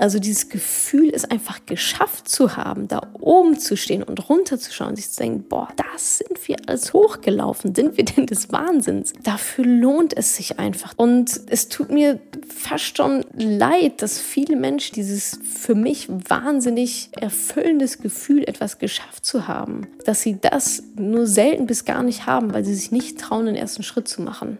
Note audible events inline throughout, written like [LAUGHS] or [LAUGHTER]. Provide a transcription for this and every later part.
Also dieses Gefühl, es einfach geschafft zu haben, da oben zu stehen und runterzuschauen, sich zu denken, boah, das sind wir alles hochgelaufen, sind wir denn des Wahnsinns? Dafür lohnt es sich einfach. Und es tut mir fast schon leid, dass viele Menschen dieses für mich wahnsinnig erfüllendes Gefühl, etwas geschafft zu haben, dass sie das nur selten bis gar nicht haben, weil sie sich nicht trauen, den ersten Schritt zu machen.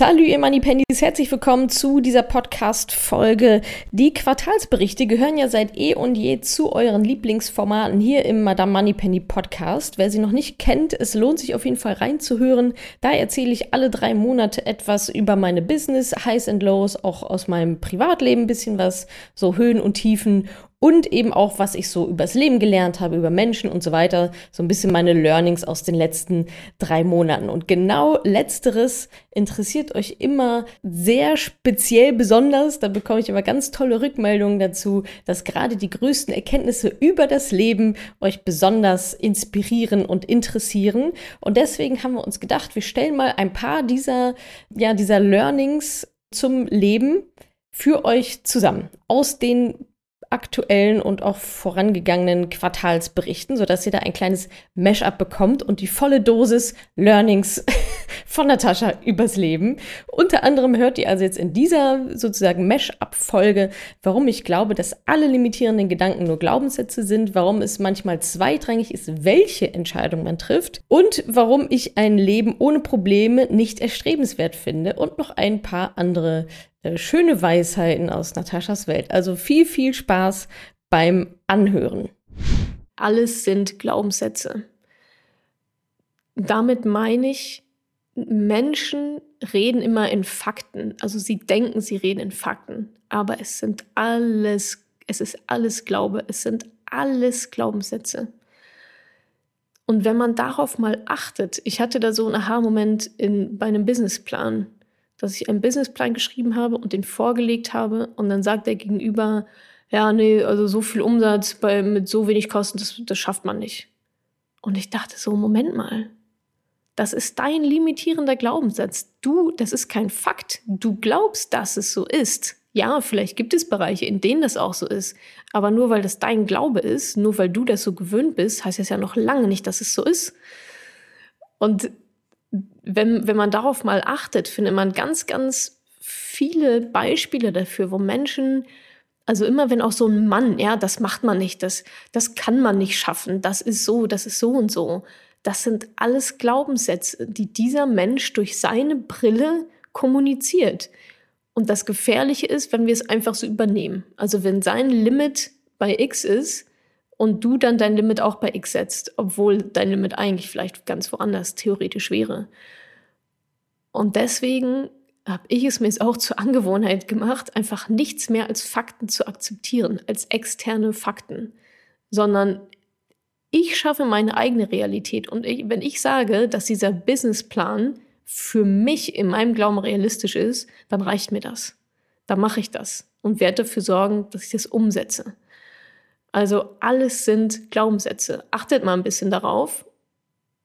Salut, ihr Money Pennies. Herzlich willkommen zu dieser Podcast-Folge. Die Quartalsberichte gehören ja seit eh und je zu euren Lieblingsformaten hier im Madame Money Penny Podcast. Wer sie noch nicht kennt, es lohnt sich auf jeden Fall reinzuhören. Da erzähle ich alle drei Monate etwas über meine Business, Highs and Lows, auch aus meinem Privatleben ein bisschen was, so Höhen und Tiefen und eben auch, was ich so übers Leben gelernt habe, über Menschen und so weiter. So ein bisschen meine Learnings aus den letzten drei Monaten. Und genau letzteres interessiert euch immer sehr speziell besonders. Da bekomme ich immer ganz tolle Rückmeldungen dazu, dass gerade die größten Erkenntnisse über das Leben euch besonders inspirieren und interessieren. Und deswegen haben wir uns gedacht, wir stellen mal ein paar dieser, ja, dieser Learnings zum Leben für euch zusammen. Aus den aktuellen und auch vorangegangenen Quartalsberichten, sodass ihr da ein kleines Mashup bekommt und die volle Dosis Learnings [LAUGHS] von Natascha übers Leben. Unter anderem hört ihr also jetzt in dieser sozusagen Mashup-Folge, warum ich glaube, dass alle limitierenden Gedanken nur Glaubenssätze sind, warum es manchmal zweitrangig ist, welche Entscheidung man trifft und warum ich ein Leben ohne Probleme nicht erstrebenswert finde und noch ein paar andere äh, schöne Weisheiten aus Nataschas Welt. Also viel, viel Spaß beim Anhören. Alles sind Glaubenssätze. Damit meine ich, Menschen reden immer in Fakten. Also sie denken, sie reden in Fakten. Aber es sind alles, es ist alles Glaube, es sind alles Glaubenssätze. Und wenn man darauf mal achtet, ich hatte da so einen Aha-Moment bei einem Businessplan dass ich einen Businessplan geschrieben habe und den vorgelegt habe und dann sagt der Gegenüber, ja, nee, also so viel Umsatz bei, mit so wenig Kosten, das, das schafft man nicht. Und ich dachte so, Moment mal, das ist dein limitierender Glaubenssatz. Du, das ist kein Fakt. Du glaubst, dass es so ist. Ja, vielleicht gibt es Bereiche, in denen das auch so ist. Aber nur weil das dein Glaube ist, nur weil du das so gewöhnt bist, heißt das ja noch lange nicht, dass es so ist. Und wenn, wenn man darauf mal achtet, findet man ganz, ganz viele Beispiele dafür, wo Menschen, also immer wenn auch so ein Mann, ja, das macht man nicht, das, das kann man nicht schaffen, das ist so, das ist so und so. Das sind alles Glaubenssätze, die dieser Mensch durch seine Brille kommuniziert. Und das Gefährliche ist, wenn wir es einfach so übernehmen. Also wenn sein Limit bei X ist, und du dann dein Limit auch bei X setzt, obwohl dein Limit eigentlich vielleicht ganz woanders theoretisch wäre. Und deswegen habe ich es mir jetzt auch zur Angewohnheit gemacht, einfach nichts mehr als Fakten zu akzeptieren, als externe Fakten, sondern ich schaffe meine eigene Realität. Und ich, wenn ich sage, dass dieser Businessplan für mich in meinem Glauben realistisch ist, dann reicht mir das. Dann mache ich das und werde dafür sorgen, dass ich das umsetze. Also alles sind Glaubenssätze. Achtet mal ein bisschen darauf,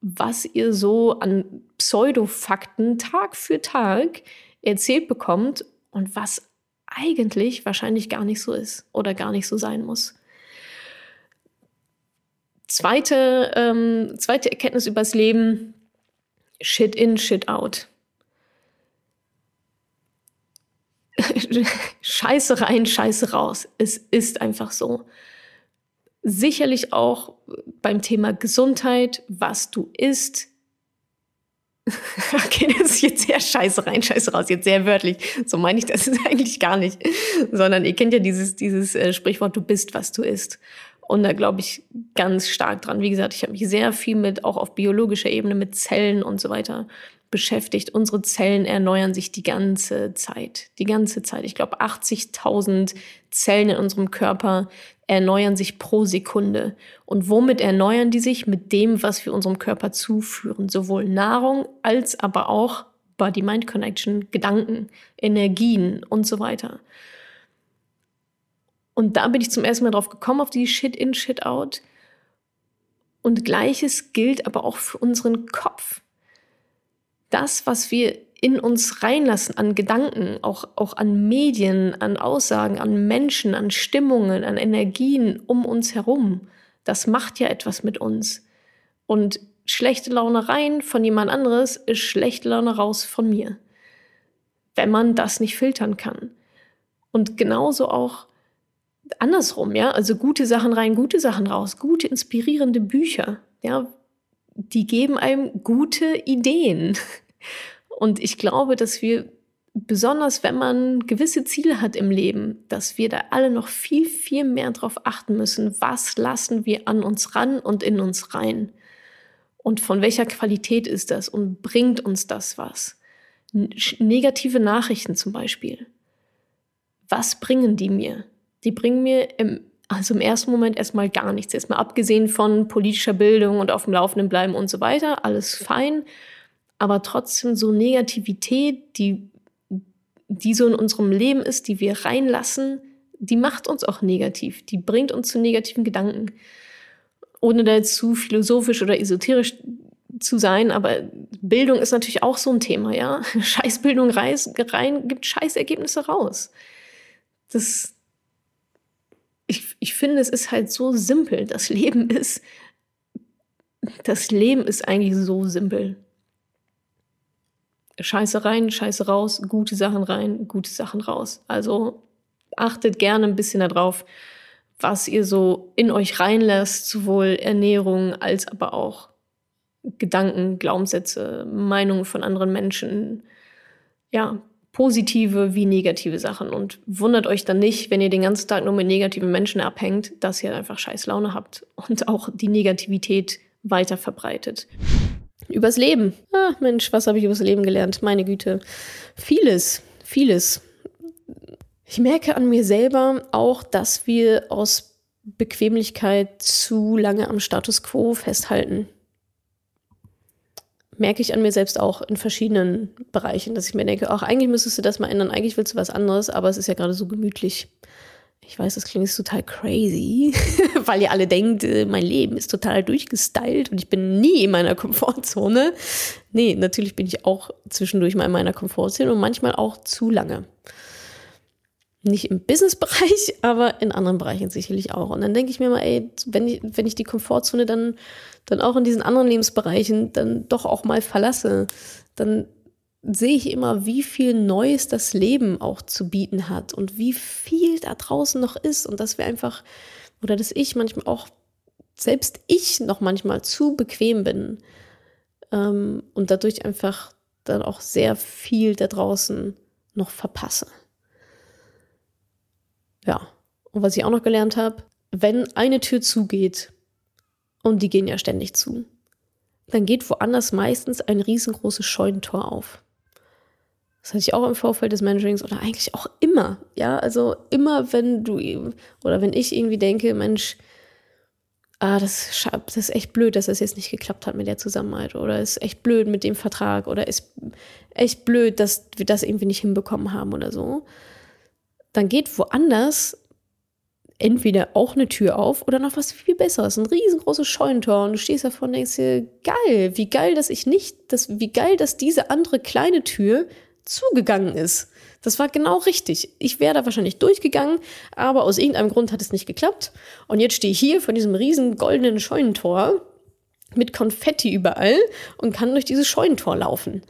was ihr so an Pseudofakten Tag für Tag erzählt bekommt und was eigentlich wahrscheinlich gar nicht so ist oder gar nicht so sein muss. Zweite, ähm, zweite Erkenntnis übers Leben, Shit in, Shit out. [LAUGHS] Scheiße rein, Scheiße raus. Es ist einfach so sicherlich auch beim Thema Gesundheit, was du isst. [LAUGHS] okay, das ist jetzt sehr scheiße rein, scheiße raus, jetzt sehr wörtlich. So meine ich das [LAUGHS] eigentlich gar nicht. Sondern ihr kennt ja dieses, dieses äh, Sprichwort, du bist, was du isst. Und da glaube ich ganz stark dran. Wie gesagt, ich habe mich sehr viel mit, auch auf biologischer Ebene, mit Zellen und so weiter beschäftigt. Unsere Zellen erneuern sich die ganze Zeit. Die ganze Zeit. Ich glaube, 80.000 Zellen in unserem Körper erneuern sich pro Sekunde. Und womit erneuern die sich? Mit dem, was wir unserem Körper zuführen. Sowohl Nahrung als aber auch Body-Mind-Connection, Gedanken, Energien und so weiter. Und da bin ich zum ersten Mal drauf gekommen, auf die Shit-in, Shit-out. Und gleiches gilt aber auch für unseren Kopf. Das, was wir in uns reinlassen an Gedanken, auch, auch an Medien, an Aussagen, an Menschen, an Stimmungen, an Energien um uns herum, das macht ja etwas mit uns. Und schlechte Laune rein von jemand anderes ist schlechte Laune raus von mir. Wenn man das nicht filtern kann. Und genauso auch andersrum, ja, also gute Sachen rein, gute Sachen raus, gute inspirierende Bücher, ja, die geben einem gute Ideen. Und ich glaube, dass wir besonders wenn man gewisse Ziele hat im Leben, dass wir da alle noch viel, viel mehr darauf achten müssen, was lassen wir an uns ran und in uns rein. Und von welcher Qualität ist das und bringt uns das was? Negative Nachrichten zum Beispiel. Was bringen die mir? Die bringen mir im, also im ersten Moment erstmal gar nichts. Erstmal abgesehen von politischer Bildung und auf dem Laufenden bleiben und so weiter. Alles fein. Aber trotzdem so Negativität, die die so in unserem Leben ist, die wir reinlassen, die macht uns auch negativ. Die bringt uns zu negativen Gedanken. Ohne da jetzt zu philosophisch oder esoterisch zu sein, aber Bildung ist natürlich auch so ein Thema, ja. [LAUGHS] Scheißbildung rein, gibt Scheißergebnisse raus. Das, ich, ich finde, es ist halt so simpel. Das Leben ist, das Leben ist eigentlich so simpel. Scheiße rein, Scheiße raus, gute Sachen rein, gute Sachen raus. Also achtet gerne ein bisschen darauf, was ihr so in euch reinlässt, sowohl Ernährung als aber auch Gedanken, Glaubenssätze, Meinungen von anderen Menschen. Ja, positive wie negative Sachen. Und wundert euch dann nicht, wenn ihr den ganzen Tag nur mit negativen Menschen abhängt, dass ihr einfach scheiß Laune habt und auch die Negativität weiter verbreitet. Übers Leben. Ah, Mensch, was habe ich übers Leben gelernt? Meine Güte. Vieles, vieles. Ich merke an mir selber auch, dass wir aus Bequemlichkeit zu lange am Status quo festhalten. Merke ich an mir selbst auch in verschiedenen Bereichen, dass ich mir denke, auch eigentlich müsstest du das mal ändern, eigentlich willst du was anderes, aber es ist ja gerade so gemütlich. Ich weiß, das klingt jetzt total crazy, [LAUGHS] weil ihr alle denkt, äh, mein Leben ist total durchgestylt und ich bin nie in meiner Komfortzone. Nee, natürlich bin ich auch zwischendurch mal in meiner Komfortzone und manchmal auch zu lange. Nicht im Businessbereich, [LAUGHS] aber in anderen Bereichen sicherlich auch. Und dann denke ich mir mal, ey, wenn ich, wenn ich die Komfortzone dann, dann auch in diesen anderen Lebensbereichen dann doch auch mal verlasse, dann sehe ich immer, wie viel Neues das Leben auch zu bieten hat und wie viel da draußen noch ist und dass wir einfach, oder dass ich manchmal auch, selbst ich noch manchmal zu bequem bin ähm, und dadurch einfach dann auch sehr viel da draußen noch verpasse. Ja, und was ich auch noch gelernt habe, wenn eine Tür zugeht, und die gehen ja ständig zu, dann geht woanders meistens ein riesengroßes Scheunentor auf. Das hatte ich auch im Vorfeld des Mentorings oder eigentlich auch immer. Ja, also immer, wenn du oder wenn ich irgendwie denke, Mensch, ah, das, das ist echt blöd, dass das jetzt nicht geklappt hat mit der Zusammenarbeit oder ist echt blöd mit dem Vertrag oder ist echt blöd, dass wir das irgendwie nicht hinbekommen haben oder so, dann geht woanders entweder auch eine Tür auf oder noch was viel Besseres, ein riesengroßes Scheunentor und du stehst davor und denkst dir, geil, wie geil, dass ich nicht, dass, wie geil, dass diese andere kleine Tür zugegangen ist. Das war genau richtig. Ich wäre da wahrscheinlich durchgegangen, aber aus irgendeinem Grund hat es nicht geklappt. Und jetzt stehe ich hier vor diesem riesen goldenen Scheunentor mit Konfetti überall und kann durch dieses Scheunentor laufen.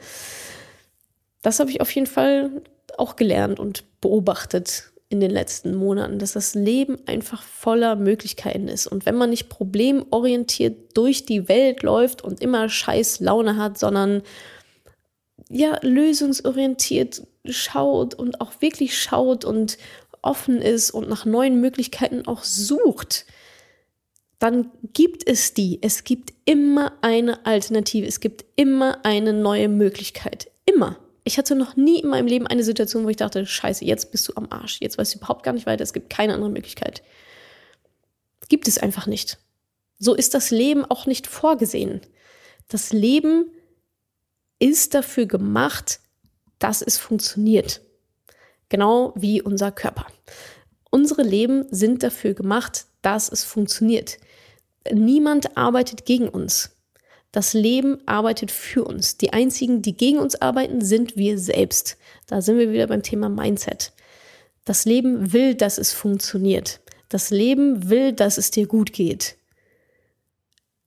Das habe ich auf jeden Fall auch gelernt und beobachtet in den letzten Monaten, dass das Leben einfach voller Möglichkeiten ist. Und wenn man nicht problemorientiert durch die Welt läuft und immer scheiß Laune hat, sondern ja, lösungsorientiert schaut und auch wirklich schaut und offen ist und nach neuen Möglichkeiten auch sucht, dann gibt es die. Es gibt immer eine Alternative. Es gibt immer eine neue Möglichkeit. Immer. Ich hatte noch nie in meinem Leben eine Situation, wo ich dachte, scheiße, jetzt bist du am Arsch. Jetzt weißt du überhaupt gar nicht weiter. Es gibt keine andere Möglichkeit. Gibt es einfach nicht. So ist das Leben auch nicht vorgesehen. Das Leben ist dafür gemacht, dass es funktioniert. Genau wie unser Körper. Unsere Leben sind dafür gemacht, dass es funktioniert. Niemand arbeitet gegen uns. Das Leben arbeitet für uns. Die einzigen, die gegen uns arbeiten, sind wir selbst. Da sind wir wieder beim Thema Mindset. Das Leben will, dass es funktioniert. Das Leben will, dass es dir gut geht.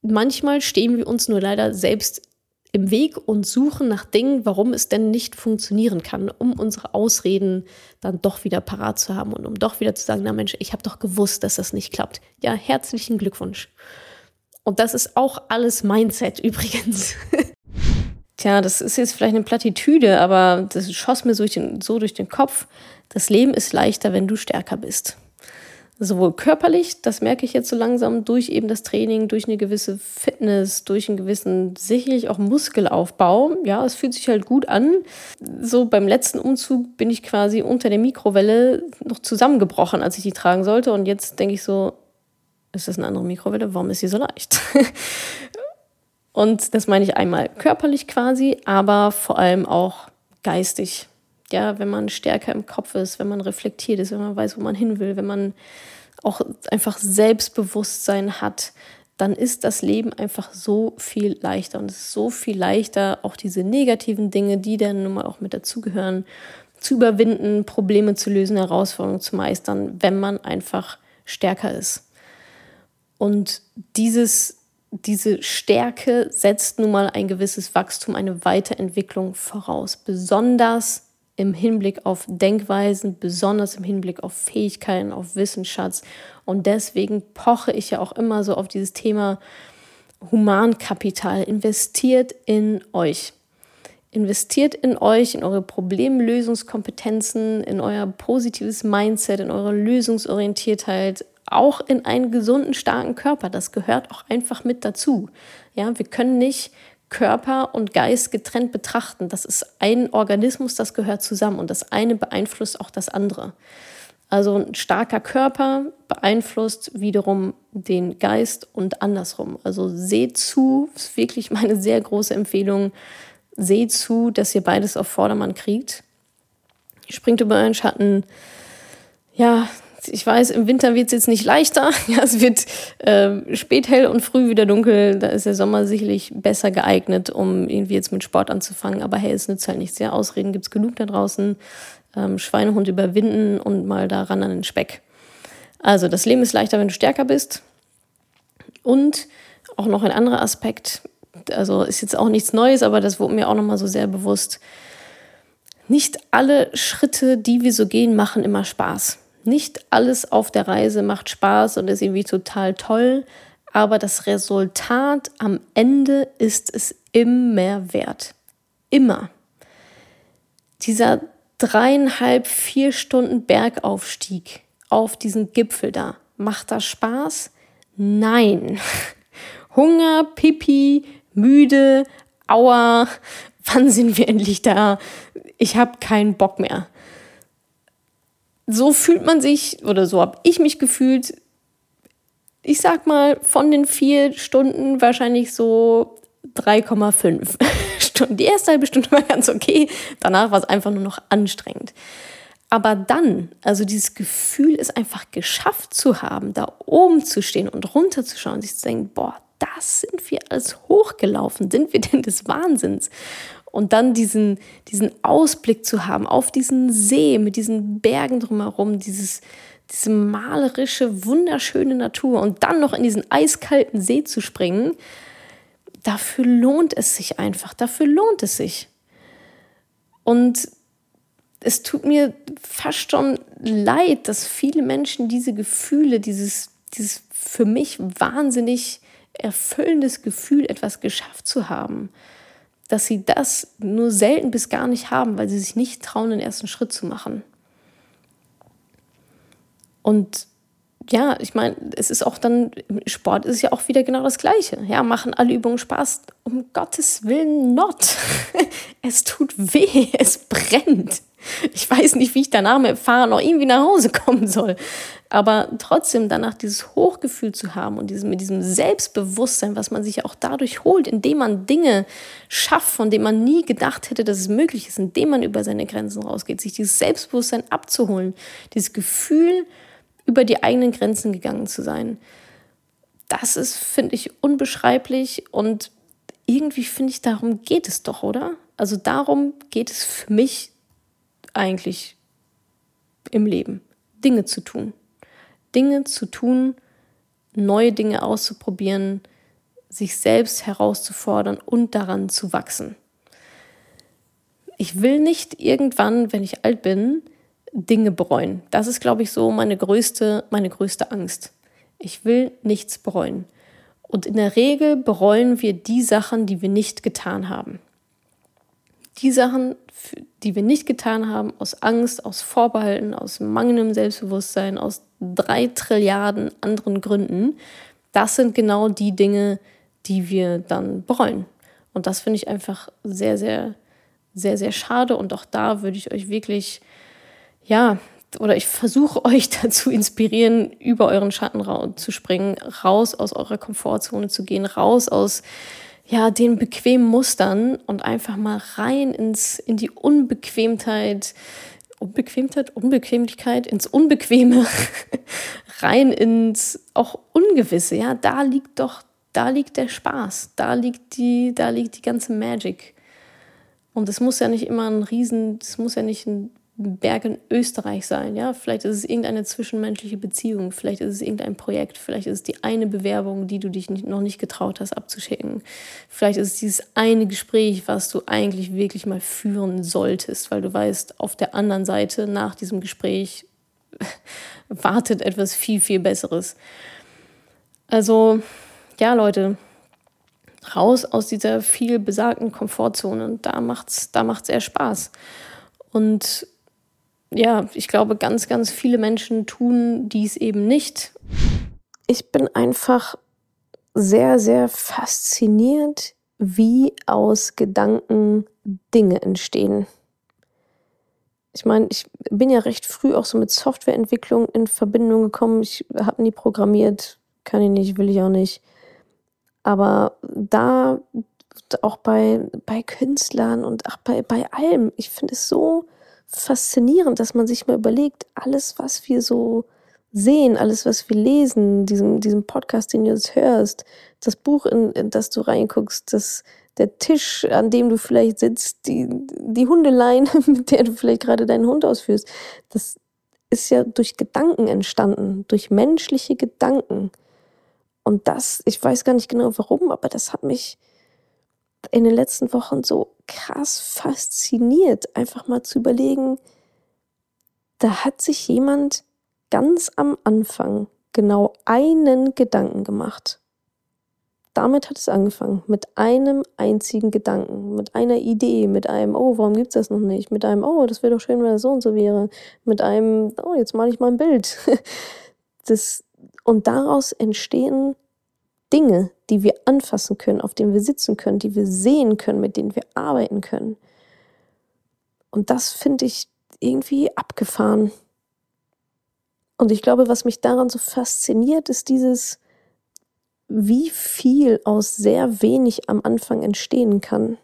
Manchmal stehen wir uns nur leider selbst im Weg und suchen nach Dingen, warum es denn nicht funktionieren kann, um unsere Ausreden dann doch wieder parat zu haben und um doch wieder zu sagen, na Mensch, ich habe doch gewusst, dass das nicht klappt. Ja, herzlichen Glückwunsch. Und das ist auch alles Mindset [LAUGHS] übrigens. Tja, das ist jetzt vielleicht eine Plattitüde, aber das schoss mir so durch, den, so durch den Kopf. Das Leben ist leichter, wenn du stärker bist. Sowohl körperlich, das merke ich jetzt so langsam, durch eben das Training, durch eine gewisse Fitness, durch einen gewissen, sicherlich auch Muskelaufbau. Ja, es fühlt sich halt gut an. So beim letzten Umzug bin ich quasi unter der Mikrowelle noch zusammengebrochen, als ich die tragen sollte. Und jetzt denke ich so, ist das eine andere Mikrowelle? Warum ist sie so leicht? [LAUGHS] Und das meine ich einmal körperlich quasi, aber vor allem auch geistig. Ja, wenn man stärker im Kopf ist, wenn man reflektiert ist, wenn man weiß, wo man hin will, wenn man auch einfach Selbstbewusstsein hat, dann ist das Leben einfach so viel leichter. Und es ist so viel leichter, auch diese negativen Dinge, die dann nun mal auch mit dazugehören, zu überwinden, Probleme zu lösen, Herausforderungen zu meistern, wenn man einfach stärker ist. Und dieses, diese Stärke setzt nun mal ein gewisses Wachstum, eine Weiterentwicklung voraus. Besonders im Hinblick auf Denkweisen, besonders im Hinblick auf Fähigkeiten, auf Wissensschatz. Und deswegen poche ich ja auch immer so auf dieses Thema Humankapital. Investiert in euch. Investiert in euch, in eure Problemlösungskompetenzen, in euer positives Mindset, in eure Lösungsorientiertheit, auch in einen gesunden, starken Körper. Das gehört auch einfach mit dazu. Ja, wir können nicht Körper und Geist getrennt betrachten. Das ist ein Organismus, das gehört zusammen und das eine beeinflusst auch das andere. Also ein starker Körper beeinflusst wiederum den Geist und andersrum. Also seht zu, ist wirklich [LAUGHS] meine sehr große Empfehlung, seht zu, dass ihr beides auf Vordermann kriegt. Springt über euren Schatten. Ja, ich weiß, im Winter wird es jetzt nicht leichter. [LAUGHS] Ja, es wird äh, spät hell und früh wieder dunkel. Da ist der Sommer sicherlich besser geeignet, um irgendwie jetzt mit Sport anzufangen. Aber hey, es nützt halt nichts. Ja, Ausreden gibt es genug da draußen. Ähm, Schweinehund überwinden und mal da ran an den Speck. Also, das Leben ist leichter, wenn du stärker bist. Und auch noch ein anderer Aspekt, also ist jetzt auch nichts Neues, aber das wurde mir auch nochmal so sehr bewusst. Nicht alle Schritte, die wir so gehen, machen immer Spaß. Nicht alles auf der Reise macht Spaß und ist irgendwie total toll, aber das Resultat am Ende ist es immer wert. Immer. Dieser dreieinhalb, vier Stunden Bergaufstieg auf diesen Gipfel da, macht das Spaß? Nein. [LAUGHS] Hunger, Pipi, müde, Aua, [LAUGHS] wann sind wir endlich da? Ich habe keinen Bock mehr so fühlt man sich oder so habe ich mich gefühlt. Ich sag mal, von den vier Stunden wahrscheinlich so 3,5 [LAUGHS] Stunden. Die erste halbe Stunde war ganz okay, danach war es einfach nur noch anstrengend. Aber dann, also dieses Gefühl, es einfach geschafft zu haben, da oben zu stehen und runterzuschauen sich zu denken, boah, das sind wir als hochgelaufen, sind wir denn des Wahnsinns? Und dann diesen, diesen Ausblick zu haben auf diesen See mit diesen Bergen drumherum, dieses, diese malerische, wunderschöne Natur und dann noch in diesen eiskalten See zu springen, dafür lohnt es sich einfach, dafür lohnt es sich. Und es tut mir fast schon leid, dass viele Menschen diese Gefühle, dieses, dieses für mich wahnsinnig erfüllendes Gefühl, etwas geschafft zu haben, dass sie das nur selten bis gar nicht haben, weil sie sich nicht trauen, den ersten Schritt zu machen. Und ja, ich meine, es ist auch dann, Sport ist ja auch wieder genau das Gleiche. Ja, machen alle Übungen Spaß? Um Gottes Willen not. [LAUGHS] es tut weh, es brennt. [LAUGHS] Ich weiß nicht, wie ich danach mit dem Fahrrad noch irgendwie nach Hause kommen soll. Aber trotzdem danach dieses Hochgefühl zu haben und mit diesem Selbstbewusstsein, was man sich auch dadurch holt, indem man Dinge schafft, von denen man nie gedacht hätte, dass es möglich ist, indem man über seine Grenzen rausgeht, sich dieses Selbstbewusstsein abzuholen, dieses Gefühl, über die eigenen Grenzen gegangen zu sein. das ist, finde ich, unbeschreiblich und irgendwie finde ich, darum geht es doch, oder? Also darum geht es für mich eigentlich im Leben. Dinge zu tun. Dinge zu tun, neue Dinge auszuprobieren, sich selbst herauszufordern und daran zu wachsen. Ich will nicht irgendwann, wenn ich alt bin, Dinge bereuen. Das ist, glaube ich, so meine größte, meine größte Angst. Ich will nichts bereuen. Und in der Regel bereuen wir die Sachen, die wir nicht getan haben. Die Sachen, die wir nicht getan haben, aus Angst, aus Vorbehalten, aus mangelndem Selbstbewusstsein, aus drei Trilliarden anderen Gründen, das sind genau die Dinge, die wir dann bereuen. Und das finde ich einfach sehr, sehr, sehr, sehr schade. Und auch da würde ich euch wirklich, ja, oder ich versuche [LAUGHS] euch dazu inspirieren, über euren Schatten zu springen, raus aus eurer Komfortzone zu gehen, raus aus ja, den bequemen Mustern und einfach mal rein ins, in die Unbequemtheit, Unbequemtheit, Unbequemlichkeit, ins Unbequeme, [LAUGHS] rein ins auch Ungewisse. Ja, da liegt doch, da liegt der Spaß, da liegt die, da liegt die ganze Magic. Und es muss ja nicht immer ein Riesen, es muss ja nicht ein Berg in Österreich sein. Ja, vielleicht ist es irgendeine zwischenmenschliche Beziehung, vielleicht ist es irgendein Projekt, vielleicht ist es die eine Bewerbung, die du dich noch nicht getraut hast abzuschicken. Vielleicht ist es dieses eine Gespräch, was du eigentlich wirklich mal führen solltest, weil du weißt, auf der anderen Seite nach diesem Gespräch [LAUGHS] wartet etwas viel, viel Besseres. Also, ja, Leute, raus aus dieser viel besagten Komfortzone. Da macht's, da macht's eher Spaß. Und ja, ich glaube, ganz, ganz viele Menschen tun dies eben nicht. Ich bin einfach sehr, sehr fasziniert, wie aus Gedanken Dinge entstehen. Ich meine, ich bin ja recht früh auch so mit Softwareentwicklung in Verbindung gekommen. Ich habe nie programmiert, kann ich nicht, will ich auch nicht. Aber da auch bei, bei Künstlern und ach, bei, bei allem, ich finde es so faszinierend, dass man sich mal überlegt, alles, was wir so sehen, alles, was wir lesen, diesem, diesem Podcast, den du jetzt hörst, das Buch, in, in das du reinguckst, das, der Tisch, an dem du vielleicht sitzt, die, die Hundeleine, [LAUGHS] mit der du vielleicht gerade deinen Hund ausführst, das ist ja durch Gedanken entstanden, durch menschliche Gedanken. Und das, ich weiß gar nicht genau warum, aber das hat mich in den letzten Wochen so krass fasziniert, einfach mal zu überlegen, da hat sich jemand ganz am Anfang genau einen Gedanken gemacht. Damit hat es angefangen, mit einem einzigen Gedanken, mit einer Idee, mit einem, oh, warum gibt es das noch nicht? Mit einem, oh, das wäre doch schön, wenn das so und so wäre. Mit einem, oh, jetzt male ich mal ein Bild. [LAUGHS] Das, und daraus entstehen Dinge, die wir anfassen können, auf denen wir sitzen können, die wir sehen können, mit denen wir arbeiten können. Und das finde ich irgendwie abgefahren. Und ich glaube, was mich daran so fasziniert, ist dieses, wie viel aus sehr wenig am Anfang entstehen kann.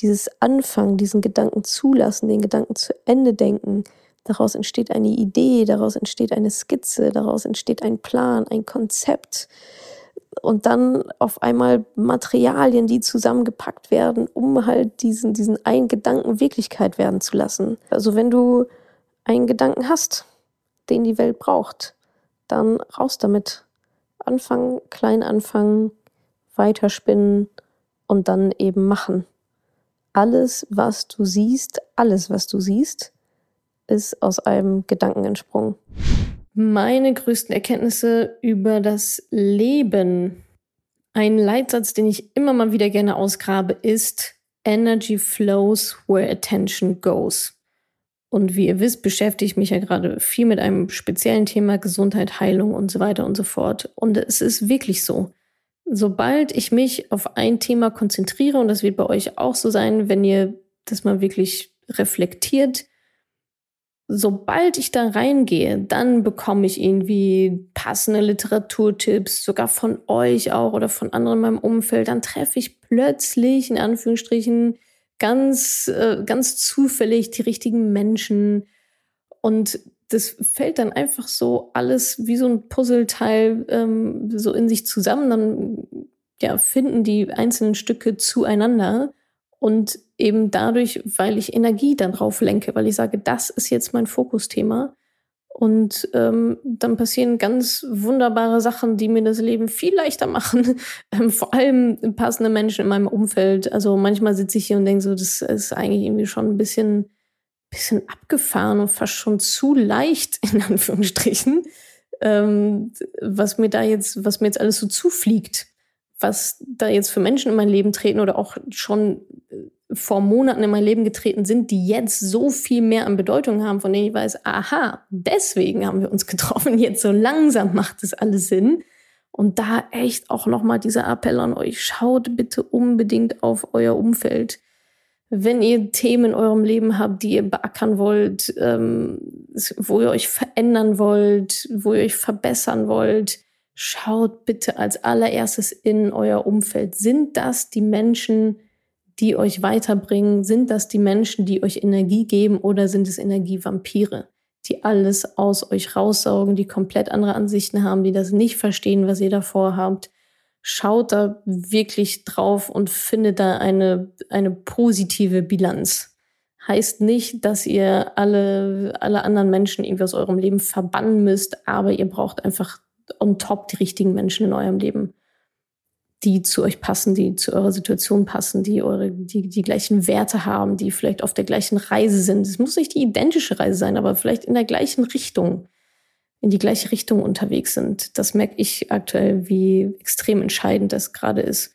Dieses Anfangen, diesen Gedanken zulassen, den Gedanken zu Ende denken. Daraus entsteht eine Idee, daraus entsteht eine Skizze, daraus entsteht ein Plan, ein Konzept und dann auf einmal Materialien, die zusammengepackt werden, um halt diesen, diesen einen Gedanken Wirklichkeit werden zu lassen. Also wenn du einen Gedanken hast, den die Welt braucht, dann raus damit. Anfangen, klein anfangen, weiterspinnen und dann eben machen. Alles, was du siehst, alles, was du siehst, ist aus einem Gedanken entsprungen. Meine größten Erkenntnisse über das Leben. Ein Leitsatz, den ich immer mal wieder gerne ausgrabe, ist Energy flows where attention goes. Und wie ihr wisst, beschäftige ich mich ja gerade viel mit einem speziellen Thema Gesundheit, Heilung und so weiter und so fort. Und es ist wirklich so. Sobald ich mich auf ein Thema konzentriere, und das wird bei euch auch so sein, wenn ihr das mal wirklich reflektiert, sobald ich da reingehe, dann bekomme ich irgendwie passende Literaturtipps, sogar von euch auch oder von anderen in meinem Umfeld. Dann treffe ich plötzlich, in Anführungsstrichen, ganz, äh, ganz zufällig die richtigen Menschen. Und das fällt dann einfach so alles wie so ein Puzzleteil ähm, so in sich zusammen. Dann ja, finden die einzelnen Stücke zueinander. Und eben dadurch, weil ich Energie dann drauf lenke, weil ich sage, das ist jetzt mein Fokusthema. Und ähm, dann passieren ganz wunderbare Sachen, die mir das Leben viel leichter machen. [LAUGHS] Ähm, vor allem passende Menschen in meinem Umfeld. Also manchmal sitze ich hier und denke so, das ist eigentlich irgendwie schon ein bisschen, bisschen abgefahren und fast schon zu leicht, [LAUGHS] in Anführungsstrichen, ähm, was mir da jetzt, was mir jetzt alles so zufliegt was da jetzt für Menschen in mein Leben treten oder auch schon äh, vor Monaten in mein Leben getreten sind, die jetzt so viel mehr an Bedeutung haben, von denen ich weiß, aha, deswegen haben wir uns [LAUGHS] getroffen. Jetzt so langsam macht es alles Sinn. Und da echt auch nochmal dieser Appell an euch. Schaut bitte unbedingt auf euer Umfeld. Wenn ihr Themen in eurem Leben habt, die ihr beackern wollt, ähm, wo ihr euch verändern wollt, wo ihr euch verbessern wollt, schaut bitte als allererstes in euer Umfeld. Sind das die Menschen, die euch weiterbringen? Sind das die Menschen, die euch Energie geben oder sind es Energievampire, die alles aus euch raussaugen, die komplett andere Ansichten haben, die das nicht verstehen, was ihr davor habt? Schaut da wirklich drauf und findet da eine, eine positive Bilanz. Heißt nicht, dass ihr alle, alle anderen Menschen irgendwie aus eurem Leben verbannen müsst, aber ihr braucht einfach on top die richtigen Menschen in eurem Leben, die zu euch passen, die zu eurer Situation passen, die eure, die, die gleichen Werte haben, die vielleicht auf der gleichen Reise sind. Es muss nicht die identische Reise sein, aber vielleicht in der gleichen Richtung, in die gleiche Richtung unterwegs sind. Das merke ich aktuell, wie extrem entscheidend das gerade ist.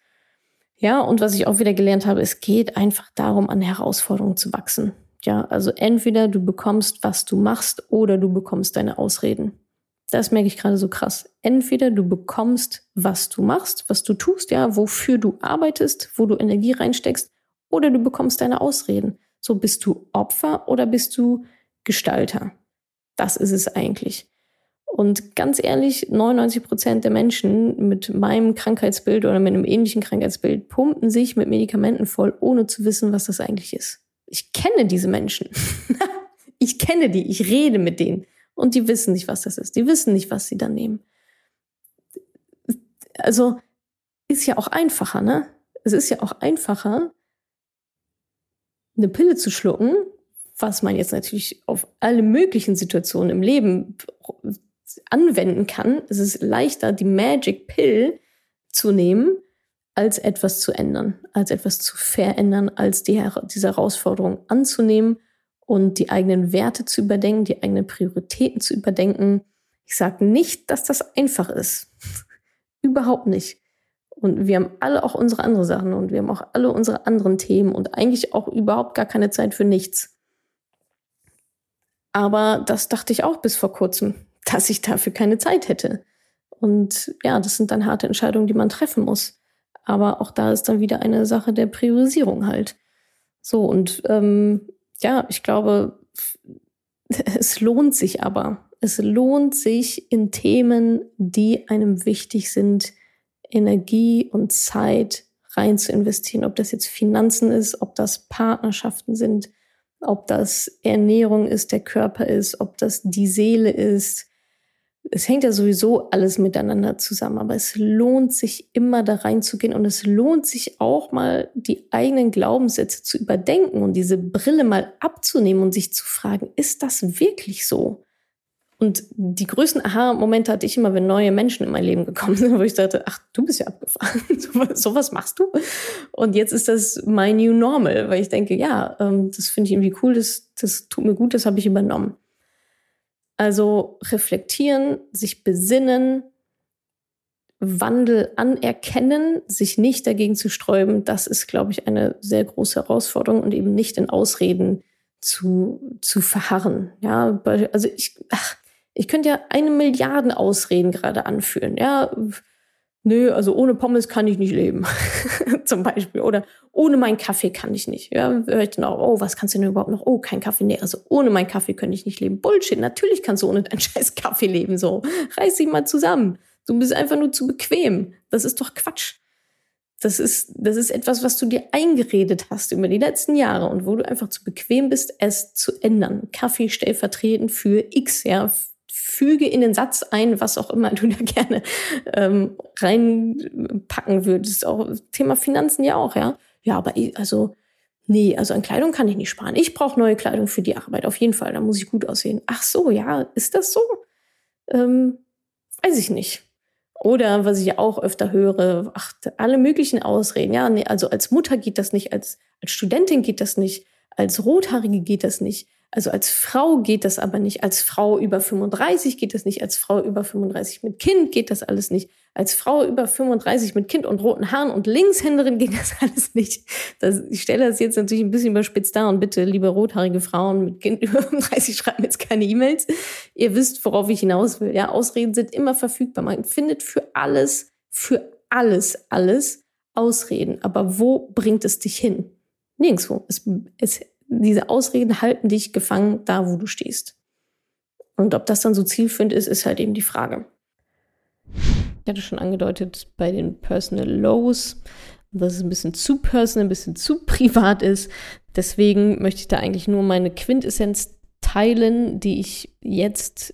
Ja, und was ich auch wieder gelernt habe, es geht einfach darum, an Herausforderungen zu wachsen. Ja, also entweder du bekommst, was du machst, oder du bekommst deine Ausreden. Das merke ich gerade so krass. Entweder du bekommst, was du machst, was du tust, ja, wofür du arbeitest, wo du Energie reinsteckst, oder du bekommst deine Ausreden. So bist du Opfer oder bist du Gestalter. Das ist es eigentlich. Und ganz ehrlich, 99 Prozent der Menschen mit meinem Krankheitsbild oder mit einem ähnlichen Krankheitsbild pumpen sich mit Medikamenten voll, ohne zu wissen, was das eigentlich ist. Ich kenne diese Menschen. [LAUGHS] ich kenne die, ich rede mit denen. Und die wissen nicht, was das ist. Die wissen nicht, was sie dann nehmen. Also ist ja auch einfacher, ne? Es ist ja auch einfacher, eine Pille zu schlucken, was man jetzt natürlich auf alle möglichen Situationen im Leben anwenden kann. Es ist leichter, die Magic Pill zu nehmen, als etwas zu ändern, als etwas zu verändern, als die, diese Herausforderung anzunehmen und die eigenen Werte zu überdenken, die eigenen Prioritäten zu überdenken. Ich sage nicht, dass das einfach ist. [LAUGHS] Überhaupt nicht. Und wir haben alle auch unsere anderen Sachen und wir haben auch alle unsere anderen Themen und eigentlich auch überhaupt gar keine Zeit für nichts. Aber das dachte ich auch bis vor kurzem, [LAUGHS] dass ich dafür keine Zeit hätte. Und ja, das sind dann harte Entscheidungen, die man treffen muss. Aber auch da ist dann wieder eine Sache der Priorisierung halt. So, und ähm, ja, ich glaube, [LAUGHS] es lohnt sich aber. Es lohnt sich in Themen, die einem wichtig sind, Energie und Zeit rein zu investieren. Ob das jetzt Finanzen ist, ob das Partnerschaften sind, ob das Ernährung ist, der Körper ist, ob das die Seele ist, es hängt ja sowieso alles miteinander zusammen, aber es lohnt sich immer da reinzugehen und es lohnt sich auch mal die eigenen Glaubenssätze zu überdenken und diese Brille mal abzunehmen und sich zu fragen, ist das wirklich so? Und die größten Aha-Momente hatte ich immer, wenn neue Menschen in mein Leben gekommen sind, [LAUGHS] wo ich dachte, ach, du bist ja abgefahren, [LAUGHS] so was machst du. Und jetzt ist das mein New Normal, weil ich denke, ja, ähm, das finde ich irgendwie cool, das, das tut mir gut, das habe ich übernommen. Also reflektieren, sich besinnen, Wandel anerkennen, sich nicht dagegen zu sträuben, das ist, glaube ich, eine sehr große Herausforderung und eben nicht in Ausreden zu, zu verharren. Ja, also ich, ach, ich könnte ja eine Milliarden Ausreden gerade anführen. Ja, nö, also ohne Pommes kann ich nicht leben, [LAUGHS] zum Beispiel. Oder ohne meinen Kaffee kann ich nicht. Ja, höre ich dann auch, oh, was kannst du denn überhaupt noch? Oh, kein Kaffee. Nee, also ohne meinen Kaffee könnte ich nicht leben. Bullshit, natürlich kannst du ohne deinen [LAUGHS] scheiß Kaffee leben. So, reiß dich mal zusammen. Du bist einfach nur zu bequem. Das ist doch Quatsch. Das ist, das ist etwas, was du dir eingeredet hast über die letzten Jahre und wo du einfach zu bequem bist, es zu ändern. Kaffee stellvertretend für X, ja. Füge in den Satz ein, was auch immer du [LAUGHS] da gerne ähm, reinpacken würdest. Auch Thema Finanzen ja auch, ja. Ja, aber also, nee, also an Kleidung kann ich nicht sparen. Ich brauche neue Kleidung für die Arbeit, auf jeden Fall. Da muss ich gut aussehen. Ach so, ja, ist das so? Ähm, weiß ich nicht. Oder was ich auch öfter höre, ach, alle möglichen Ausreden. Ja, nee, also als Mutter geht das nicht, als, als Studentin geht das nicht, als Rothaarige geht das nicht. Also als Frau geht das aber nicht. Als Frau über 35 geht das nicht. Als Frau über 35 mit Kind geht das alles nicht. Als Frau über 35 mit Kind und roten Haaren und Linkshänderin geht das [LAUGHS] alles nicht. Das, ich stelle das jetzt natürlich ein bisschen überspitzt dar und bitte, liebe rothaarige Frauen mit Kind [LAUGHS] über 35, schreiben jetzt keine E-Mails. Ihr wisst, worauf ich hinaus will. Ja, Ausreden sind immer verfügbar. Man findet für alles, für alles, alles Ausreden. Aber wo bringt es dich hin? Nirgendwo. Es, es diese Ausreden halten dich gefangen da, wo du stehst. Und ob das dann so zielführend ist, ist halt eben die Frage. Ich hatte schon angedeutet bei den Personal Lows, dass es ein bisschen zu personal, ein bisschen zu privat ist. Deswegen möchte ich da eigentlich nur meine Quintessenz teilen, die ich jetzt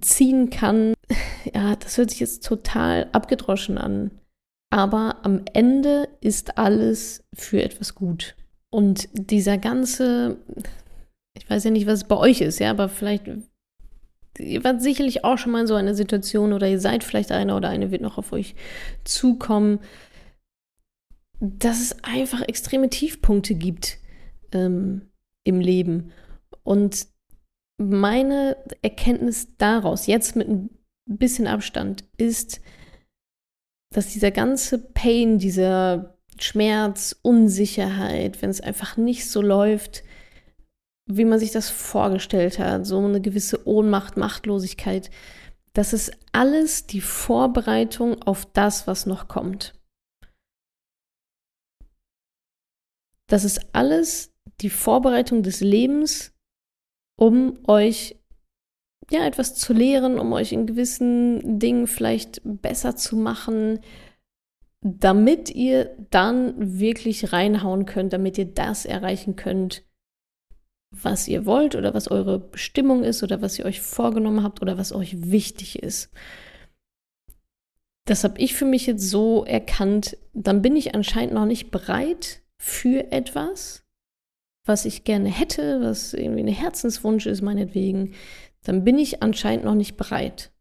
ziehen kann. [LAUGHS] Ja, das hört sich jetzt total abgedroschen an. Aber am Ende ist alles für etwas gut. Und dieser ganze, ich weiß ja nicht, was bei euch ist, ja, aber vielleicht, ihr wart sicherlich auch schon mal in so einer Situation oder ihr seid vielleicht einer oder eine wird noch auf euch zukommen, dass es einfach extreme Tiefpunkte gibt ähm, im Leben. Und meine Erkenntnis daraus, jetzt mit ein bisschen Abstand, ist, dass dieser ganze Pain, dieser Schmerz, Unsicherheit, wenn es einfach nicht so läuft, wie man sich das vorgestellt hat, so eine gewisse Ohnmacht, Machtlosigkeit, das ist alles die Vorbereitung auf das, was noch kommt. Das ist alles die Vorbereitung des Lebens, um euch ja etwas zu lehren, um euch in gewissen Dingen vielleicht besser zu machen, damit ihr dann wirklich reinhauen könnt, damit ihr das erreichen könnt, was ihr wollt oder was eure Bestimmung ist oder was ihr euch vorgenommen habt oder was euch wichtig ist. Das habe ich für mich jetzt so erkannt, dann bin ich anscheinend noch nicht bereit für etwas, was ich gerne hätte, was irgendwie ein Herzenswunsch ist, meinetwegen, dann bin ich anscheinend noch nicht bereit.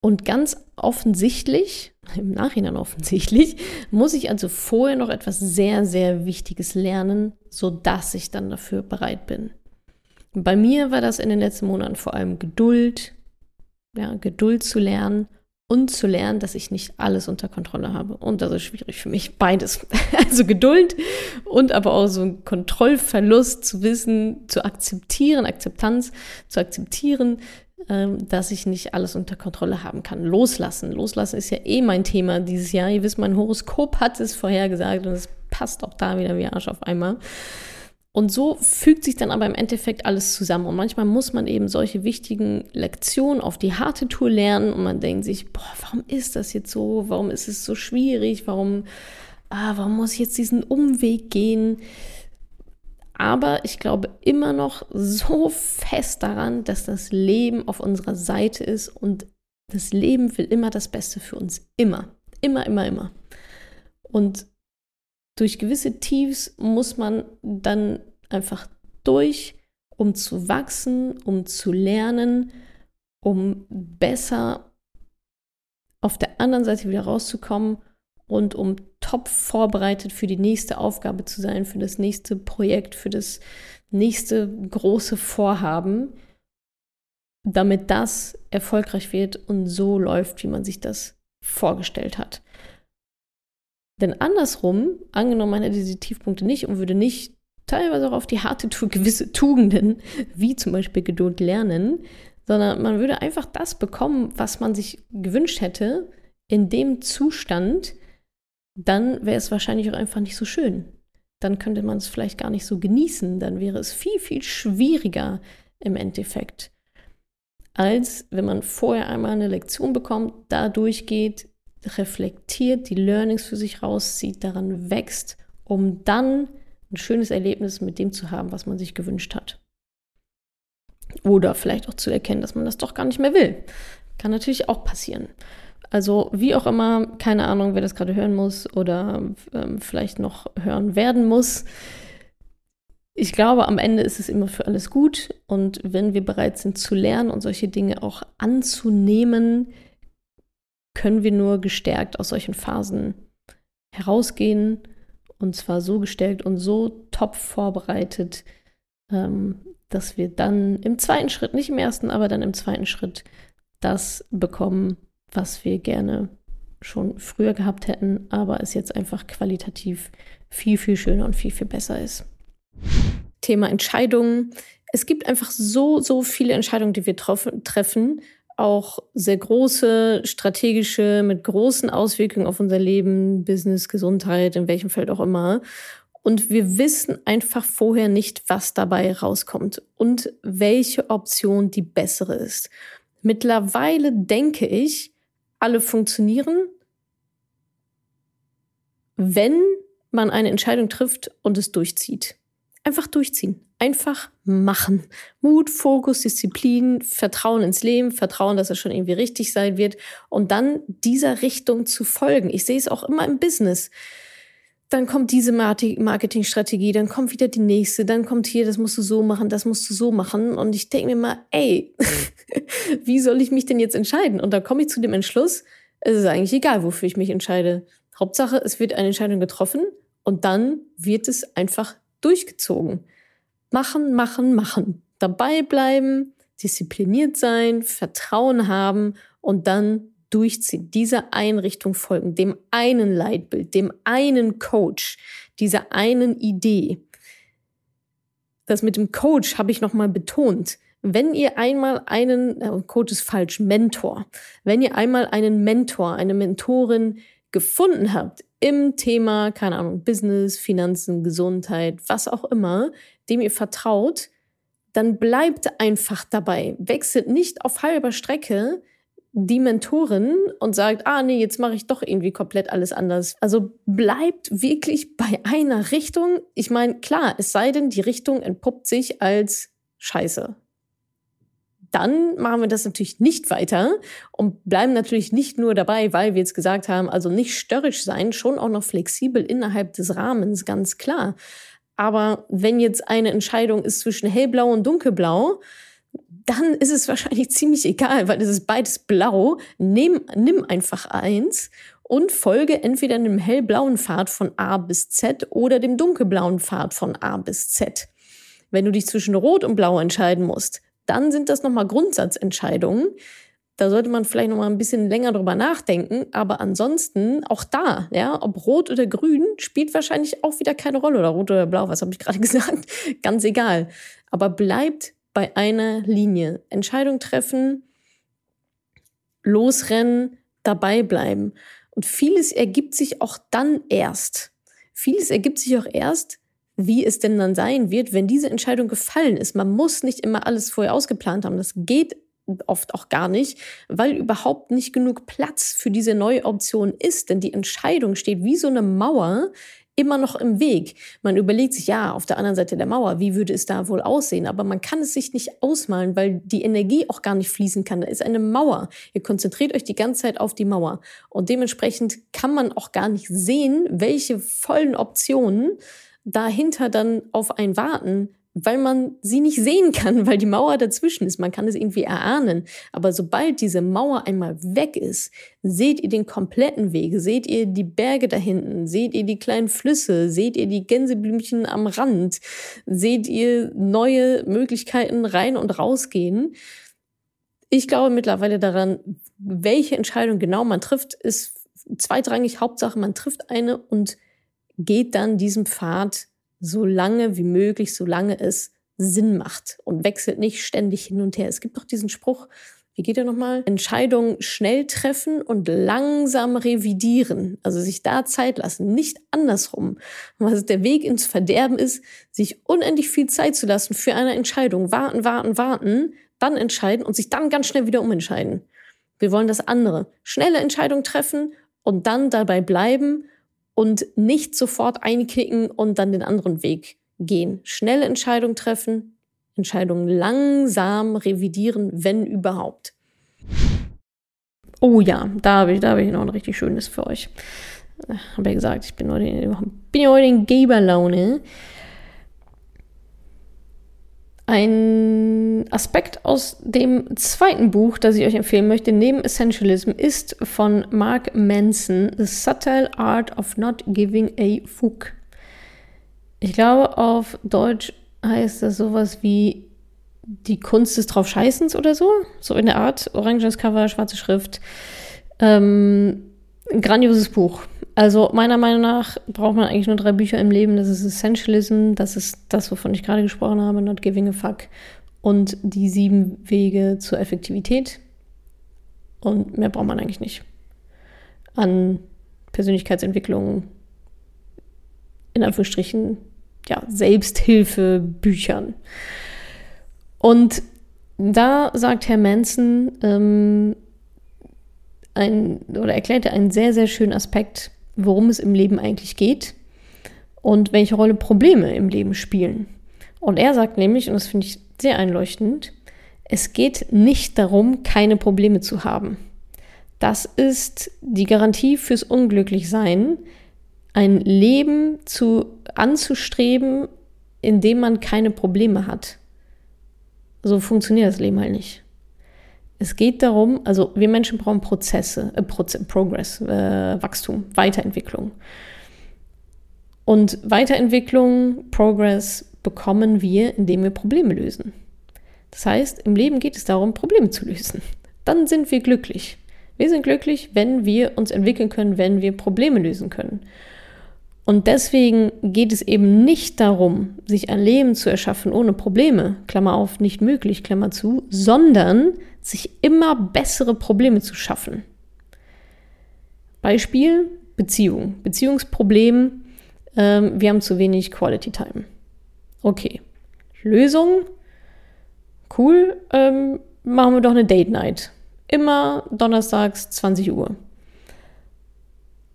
Und ganz offensichtlich, [LAUGHS] im Nachhinein offensichtlich, muss ich also vorher noch etwas sehr, sehr Wichtiges lernen, sodass ich dann dafür bereit bin. Bei mir war das in den letzten Monaten vor allem Geduld, ja, Geduld zu lernen und zu lernen, dass ich nicht alles unter Kontrolle habe. Und das ist schwierig für mich, beides. [LAUGHS] Also Geduld und aber auch so ein Kontrollverlust zu wissen, zu akzeptieren, Akzeptanz zu akzeptieren, dass ich nicht alles unter Kontrolle haben kann. Loslassen. Loslassen ist ja eh mein Thema dieses Jahr. Ihr wisst, mein Horoskop hat es vorhergesagt und es passt auch da wieder wie Arsch auf einmal. Und so fügt sich dann aber im Endeffekt alles zusammen. Und manchmal muss man eben solche wichtigen Lektionen auf die harte Tour lernen und man denkt sich, boah, warum ist das jetzt so? Warum ist es so schwierig? Warum, ah, warum muss ich jetzt diesen Umweg gehen? Aber ich glaube immer noch so fest daran, dass das Leben auf unserer Seite ist und das Leben will immer das Beste für uns. Immer. Immer, immer, immer. Und durch gewisse Tiefs muss man dann einfach durch, um zu wachsen, um zu lernen, um besser auf der anderen Seite wieder rauszukommen und um top vorbereitet für die nächste Aufgabe zu sein, für das nächste Projekt, für das nächste große Vorhaben, damit das erfolgreich wird und so läuft, wie man sich das vorgestellt hat. Denn andersrum, angenommen, man hätte diese Tiefpunkte nicht und würde nicht teilweise auch auf die harte Tour gewisse Tugenden, wie zum Beispiel Geduld, lernen, sondern man würde einfach das bekommen, was man sich gewünscht hätte, in dem Zustand, dann wäre es wahrscheinlich auch einfach nicht so schön. Dann könnte man es vielleicht gar nicht so genießen. Dann wäre es viel, viel schwieriger im Endeffekt, als wenn man vorher einmal eine Lektion bekommt, da durchgeht, reflektiert, die Learnings für sich rauszieht, daran wächst, um dann ein schönes Erlebnis mit dem zu haben, was man sich gewünscht hat. Oder vielleicht auch zu erkennen, dass man das doch gar nicht mehr will. Kann natürlich auch passieren. Also wie auch immer, keine Ahnung, wer das gerade hören muss oder ähm, vielleicht noch hören werden muss. Ich glaube, am Ende ist es immer für alles gut. Und wenn wir bereit sind zu lernen und solche Dinge auch anzunehmen, können wir nur gestärkt aus solchen Phasen herausgehen. Und zwar so gestärkt und so top vorbereitet, ähm, dass wir dann im zweiten Schritt, nicht im ersten, aber dann im zweiten Schritt das bekommen, was wir gerne schon früher gehabt hätten, aber es jetzt einfach qualitativ viel, viel schöner und viel, viel besser ist. Thema Entscheidungen. Es gibt einfach so, so viele Entscheidungen, die wir treffen, auch sehr große, strategische, mit großen Auswirkungen auf unser Leben, Business, Gesundheit, in welchem Feld auch immer. Und wir wissen einfach vorher nicht, was dabei rauskommt und welche Option die bessere ist. Mittlerweile denke ich, alle funktionieren, wenn man eine Entscheidung trifft und es durchzieht. Einfach durchziehen. Einfach machen. Mut, Fokus, Disziplin, Vertrauen ins Leben, Vertrauen, dass es schon irgendwie richtig sein wird und dann dieser Richtung zu folgen. Ich sehe es auch immer im Business dann kommt diese Marketingstrategie, dann kommt wieder die nächste, dann kommt hier, das musst du so machen, das musst du so machen. Und ich denke mir mal, ey, [LAUGHS] wie soll ich mich denn jetzt entscheiden? Und da komme ich zu dem Entschluss, es ist eigentlich egal, wofür ich mich entscheide. Hauptsache, es wird eine Entscheidung getroffen und dann wird es einfach durchgezogen. Machen, machen, machen. Dabei bleiben, diszipliniert sein, Vertrauen haben und dann durchziehen, dieser Einrichtung folgen, dem einen Leitbild, dem einen Coach, dieser einen Idee. Das mit dem Coach habe ich nochmal betont. Wenn ihr einmal einen, äh, Coach ist falsch, Mentor, wenn ihr einmal einen Mentor, eine Mentorin gefunden habt im Thema, keine Ahnung, Business, Finanzen, Gesundheit, was auch immer, dem ihr vertraut, dann bleibt einfach dabei. Wechselt nicht auf halber Strecke, die Mentorin und sagt, ah nee, jetzt mache ich doch irgendwie komplett alles anders. Also bleibt wirklich bei einer Richtung. Ich meine, klar, es sei denn, die Richtung entpuppt sich als Scheiße. Dann machen wir das natürlich nicht weiter und bleiben natürlich nicht nur dabei, weil wir jetzt gesagt haben, also nicht störrisch sein, schon auch noch flexibel innerhalb des Rahmens, ganz klar. Aber wenn jetzt eine Entscheidung ist zwischen hellblau und dunkelblau, dann ist es wahrscheinlich ziemlich egal, weil es ist beides blau. Nimm, nimm einfach eins und folge entweder dem hellblauen Pfad von A bis Z oder dem dunkelblauen Pfad von A bis Z. Wenn du dich zwischen Rot und Blau entscheiden musst, dann sind das nochmal Grundsatzentscheidungen. Da sollte man vielleicht nochmal ein bisschen länger drüber nachdenken. Aber ansonsten, auch da, ja, ob rot oder grün, spielt wahrscheinlich auch wieder keine Rolle. Oder rot oder blau, was habe ich gerade [LAUGHS] gesagt? Ganz egal. Aber bleibt bei einer Linie. Entscheidung treffen, losrennen, dabei bleiben. Und vieles ergibt sich auch dann erst. Vieles ergibt sich auch erst, wie es denn dann sein wird, wenn diese Entscheidung gefallen ist. Man muss nicht immer alles vorher ausgeplant haben. Das geht oft auch gar nicht, weil überhaupt nicht genug Platz für diese neue Option ist. Denn die Entscheidung steht wie so eine Mauer immer noch im Weg. Man überlegt sich, ja, auf der anderen Seite der Mauer, wie würde es da wohl aussehen? Aber man kann es sich nicht ausmalen, weil die Energie auch gar nicht fließen kann. Da ist eine Mauer. Ihr konzentriert euch die ganze Zeit auf die Mauer. Und dementsprechend kann man auch gar nicht sehen, welche vollen Optionen dahinter dann auf einen warten, weil man sie nicht sehen kann, [LAUGHS] weil die Mauer dazwischen ist. Man kann es irgendwie erahnen. Aber sobald diese Mauer einmal weg ist, seht ihr den kompletten Weg, seht ihr die Berge da hinten, seht ihr die kleinen Flüsse, seht ihr die Gänseblümchen am Rand, seht ihr neue Möglichkeiten rein und rausgehen. Ich glaube mittlerweile daran, welche Entscheidung genau man trifft, ist zweitrangig. Hauptsache, man trifft eine und geht dann diesem Pfad so lange wie möglich, solange es Sinn macht und wechselt nicht ständig hin und her. Es gibt doch diesen Spruch, wie geht er nochmal? Entscheidungen schnell treffen und langsam revidieren. Also sich da Zeit lassen, nicht andersrum. Was der Weg ins Verderben ist, sich unendlich viel Zeit zu lassen für eine Entscheidung. Warten, warten, warten, dann entscheiden und sich dann ganz schnell wieder umentscheiden. Wir wollen das andere. Schnelle Entscheidung treffen und dann dabei bleiben und nicht sofort einknicken und dann den anderen Weg gehen. Schnelle Entscheidungen treffen, Entscheidungen langsam revidieren, wenn überhaupt. Oh ja, da habe ich, hab ich noch ein richtig schönes für euch. Habe ja gesagt, ich bin heute, bin heute in Geberlaune. Ein Aspekt aus dem zweiten Buch, das ich euch empfehlen möchte, neben Essentialism, ist von Mark Manson, The Subtle Art of Not Giving a Fuck. Ich glaube, auf Deutsch heißt das sowas wie die Kunst des Draufscheißens oder so. So in der Art. Oranges Cover, schwarze Schrift. Ähm, grandioses Buch. Also meiner Meinung nach braucht man eigentlich nur drei Bücher im Leben. Das ist Essentialism, das ist das, wovon ich gerade gesprochen habe, Not Giving a Fuck. Und die sieben Wege zur Effektivität. Und mehr braucht man eigentlich nicht. An Persönlichkeitsentwicklung, in Anführungsstrichen, ja, Selbsthilfebüchern. Und da sagt Herr Manson ähm, ein, oder erklärt er einen sehr, sehr schönen Aspekt, worum es im Leben eigentlich geht und welche Rolle Probleme im Leben spielen. Und er sagt nämlich, und das finde ich sehr einleuchtend, es geht nicht darum, keine Probleme zu haben. Das ist die Garantie fürs Unglücklichsein, ein Leben zu, anzustreben, in dem man keine Probleme hat. So funktioniert das Leben halt nicht. Es geht darum, also wir Menschen brauchen Prozesse, äh, Proze Progress, äh, Wachstum, Weiterentwicklung. Und Weiterentwicklung, Progress bekommen wir, indem wir Probleme lösen. Das heißt, im Leben geht es darum, Probleme zu lösen. Dann sind wir glücklich. Wir sind glücklich, wenn wir uns entwickeln können, wenn wir Probleme lösen können. Und deswegen geht es eben nicht darum, sich ein Leben zu erschaffen ohne Probleme, Klammer auf, nicht möglich, Klammer zu, sondern sich immer bessere Probleme zu schaffen. Beispiel Beziehung. Beziehungsproblem, ähm, wir haben zu wenig Quality Time. Okay. Lösung, cool, ähm, machen wir doch eine Date Night. Immer donnerstags 20 Uhr.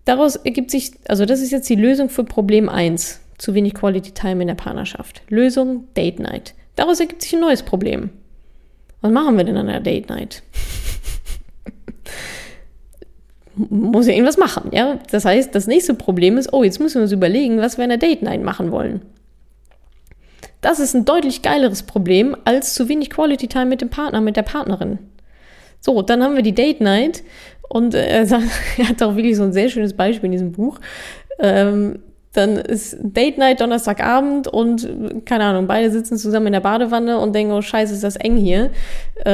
Daraus ergibt sich, also das ist jetzt die Lösung für Problem 1, zu wenig Quality Time in der Partnerschaft. Lösung Date Night. Daraus ergibt sich ein neues Problem. Was machen wir denn an der Date Night? Muss ja irgendwas machen, ja? Das heißt, das nächste Problem ist, oh, jetzt müssen wir uns überlegen, was wir an der Date Night machen wollen. Das ist ein deutlich geileres Problem als zu wenig Quality Time mit dem Partner, mit der Partnerin. So, dann haben wir die Date Night und äh, [LAUGHS] er, hat auch wirklich so ein sehr schönes Beispiel in diesem Buch. Ähm, dann ist Date Night Donnerstagabend und keine Ahnung, beide sitzen zusammen in der Badewanne und denken, oh scheiße, ist das eng hier. Äh,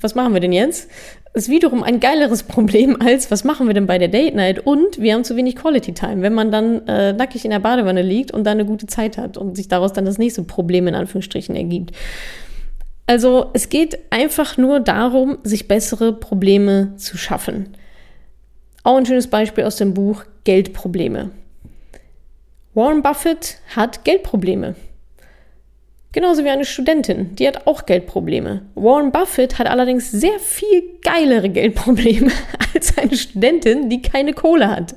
was machen wir denn jetzt? Ist wiederum ein geileres Problem als, was machen wir denn bei der Date Night? Und wir haben zu wenig Quality Time, wenn man dann äh, nackig in der Badewanne liegt und dann eine gute Zeit hat und sich daraus dann das nächste Problem in Anführungsstrichen ergibt. Also es geht einfach nur darum, sich bessere Probleme zu schaffen. Auch ein schönes Beispiel aus dem Buch Geldprobleme. Warren Buffett hat Geldprobleme. Genauso wie eine Studentin, die hat auch Geldprobleme. Warren Buffett hat allerdings sehr viel geilere Geldprobleme [LAUGHS] als eine Studentin, die keine Kohle hat.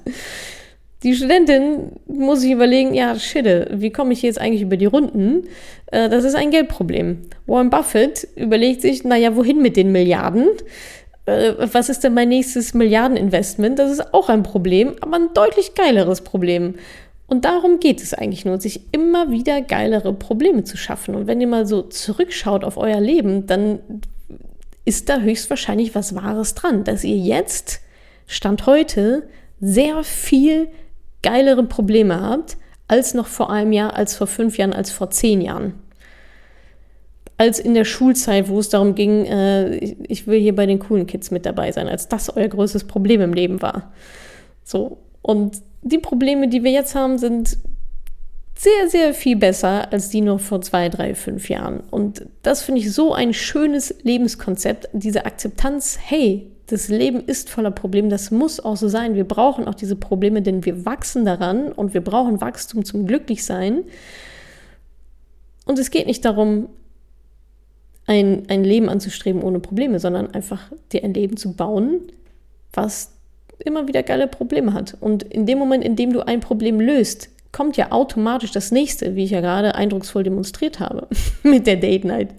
Die Studentin muss sich überlegen, ja, shit, wie komme ich jetzt eigentlich über die Runden? Äh, das ist ein Geldproblem. Warren Buffett überlegt sich, naja, wohin mit den Milliarden? Äh, was ist denn mein nächstes Milliardeninvestment? Das ist auch ein Problem, aber ein deutlich geileres Problem. Und darum geht es eigentlich nur, sich immer wieder geilere Probleme zu schaffen. Und wenn ihr mal so zurückschaut auf euer Leben, dann ist da höchstwahrscheinlich was Wahres dran, dass ihr jetzt, Stand heute, sehr viel geilere Probleme habt, als noch vor einem Jahr, als vor fünf Jahren, als vor zehn Jahren. Als in der Schulzeit, wo es darum ging, äh, ich will hier bei den coolen Kids mit dabei sein, als das euer größtes Problem im Leben war. So. Und die Probleme, die wir jetzt haben, sind sehr, sehr viel besser als die noch vor zwei, drei, fünf Jahren. Und das finde ich so ein schönes Lebenskonzept, diese Akzeptanz, hey, das Leben ist voller Probleme, das muss auch so sein. Wir brauchen auch diese Probleme, denn wir wachsen daran und wir brauchen Wachstum zum Glücklichsein. Und es geht nicht darum, ein, ein Leben anzustreben ohne Probleme, sondern einfach dir ein Leben zu bauen, was immer wieder geile Probleme hat. Und in dem Moment, in dem du ein Problem löst, kommt ja automatisch das nächste, wie ich ja gerade eindrucksvoll demonstriert habe [LAUGHS] mit der Date Night.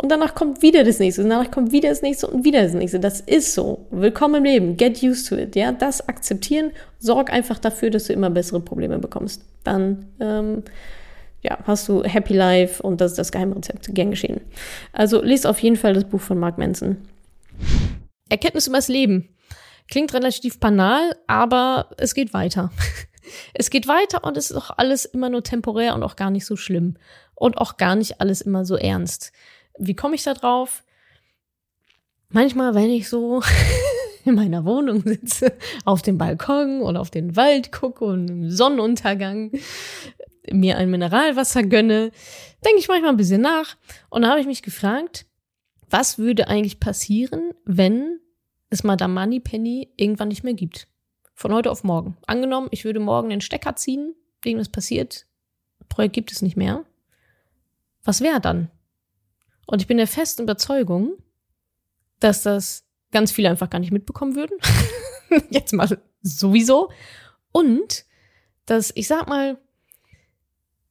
Und danach kommt wieder das nächste, und danach kommt wieder das nächste und wieder das nächste. Das ist so. Willkommen im Leben. Get used to it. Ja, das akzeptieren. Sorg einfach dafür, dass du immer bessere Probleme bekommst. Dann ähm, ja, hast du Happy Life und das ist das Geheimrezept. Gern geschehen. Also lest auf jeden Fall das Buch von Mark Manson. Erkenntnis über das Leben. Klingt relativ banal, aber es geht weiter. [LAUGHS] Es geht weiter und es ist auch alles immer nur temporär und auch gar nicht so schlimm. Und auch gar nicht alles immer so ernst. Wie komme ich da drauf? Manchmal, wenn ich so [LAUGHS] in meiner Wohnung sitze, auf dem Balkon oder auf den Wald gucke und im Sonnenuntergang mir ein Mineralwasser gönne, denke ich manchmal ein bisschen nach. Und da habe ich mich gefragt, was würde eigentlich passieren, wenn es Madame Moneypenny irgendwann nicht mehr gibt? Von heute auf morgen. Angenommen, ich würde morgen den Stecker ziehen, irgendwas passiert, Projekt gibt es nicht mehr. Was wäre dann? Und ich bin der festen Überzeugung, dass das ganz viele einfach gar nicht mitbekommen würden. [LAUGHS] Jetzt mal sowieso. Und dass, ich sag mal,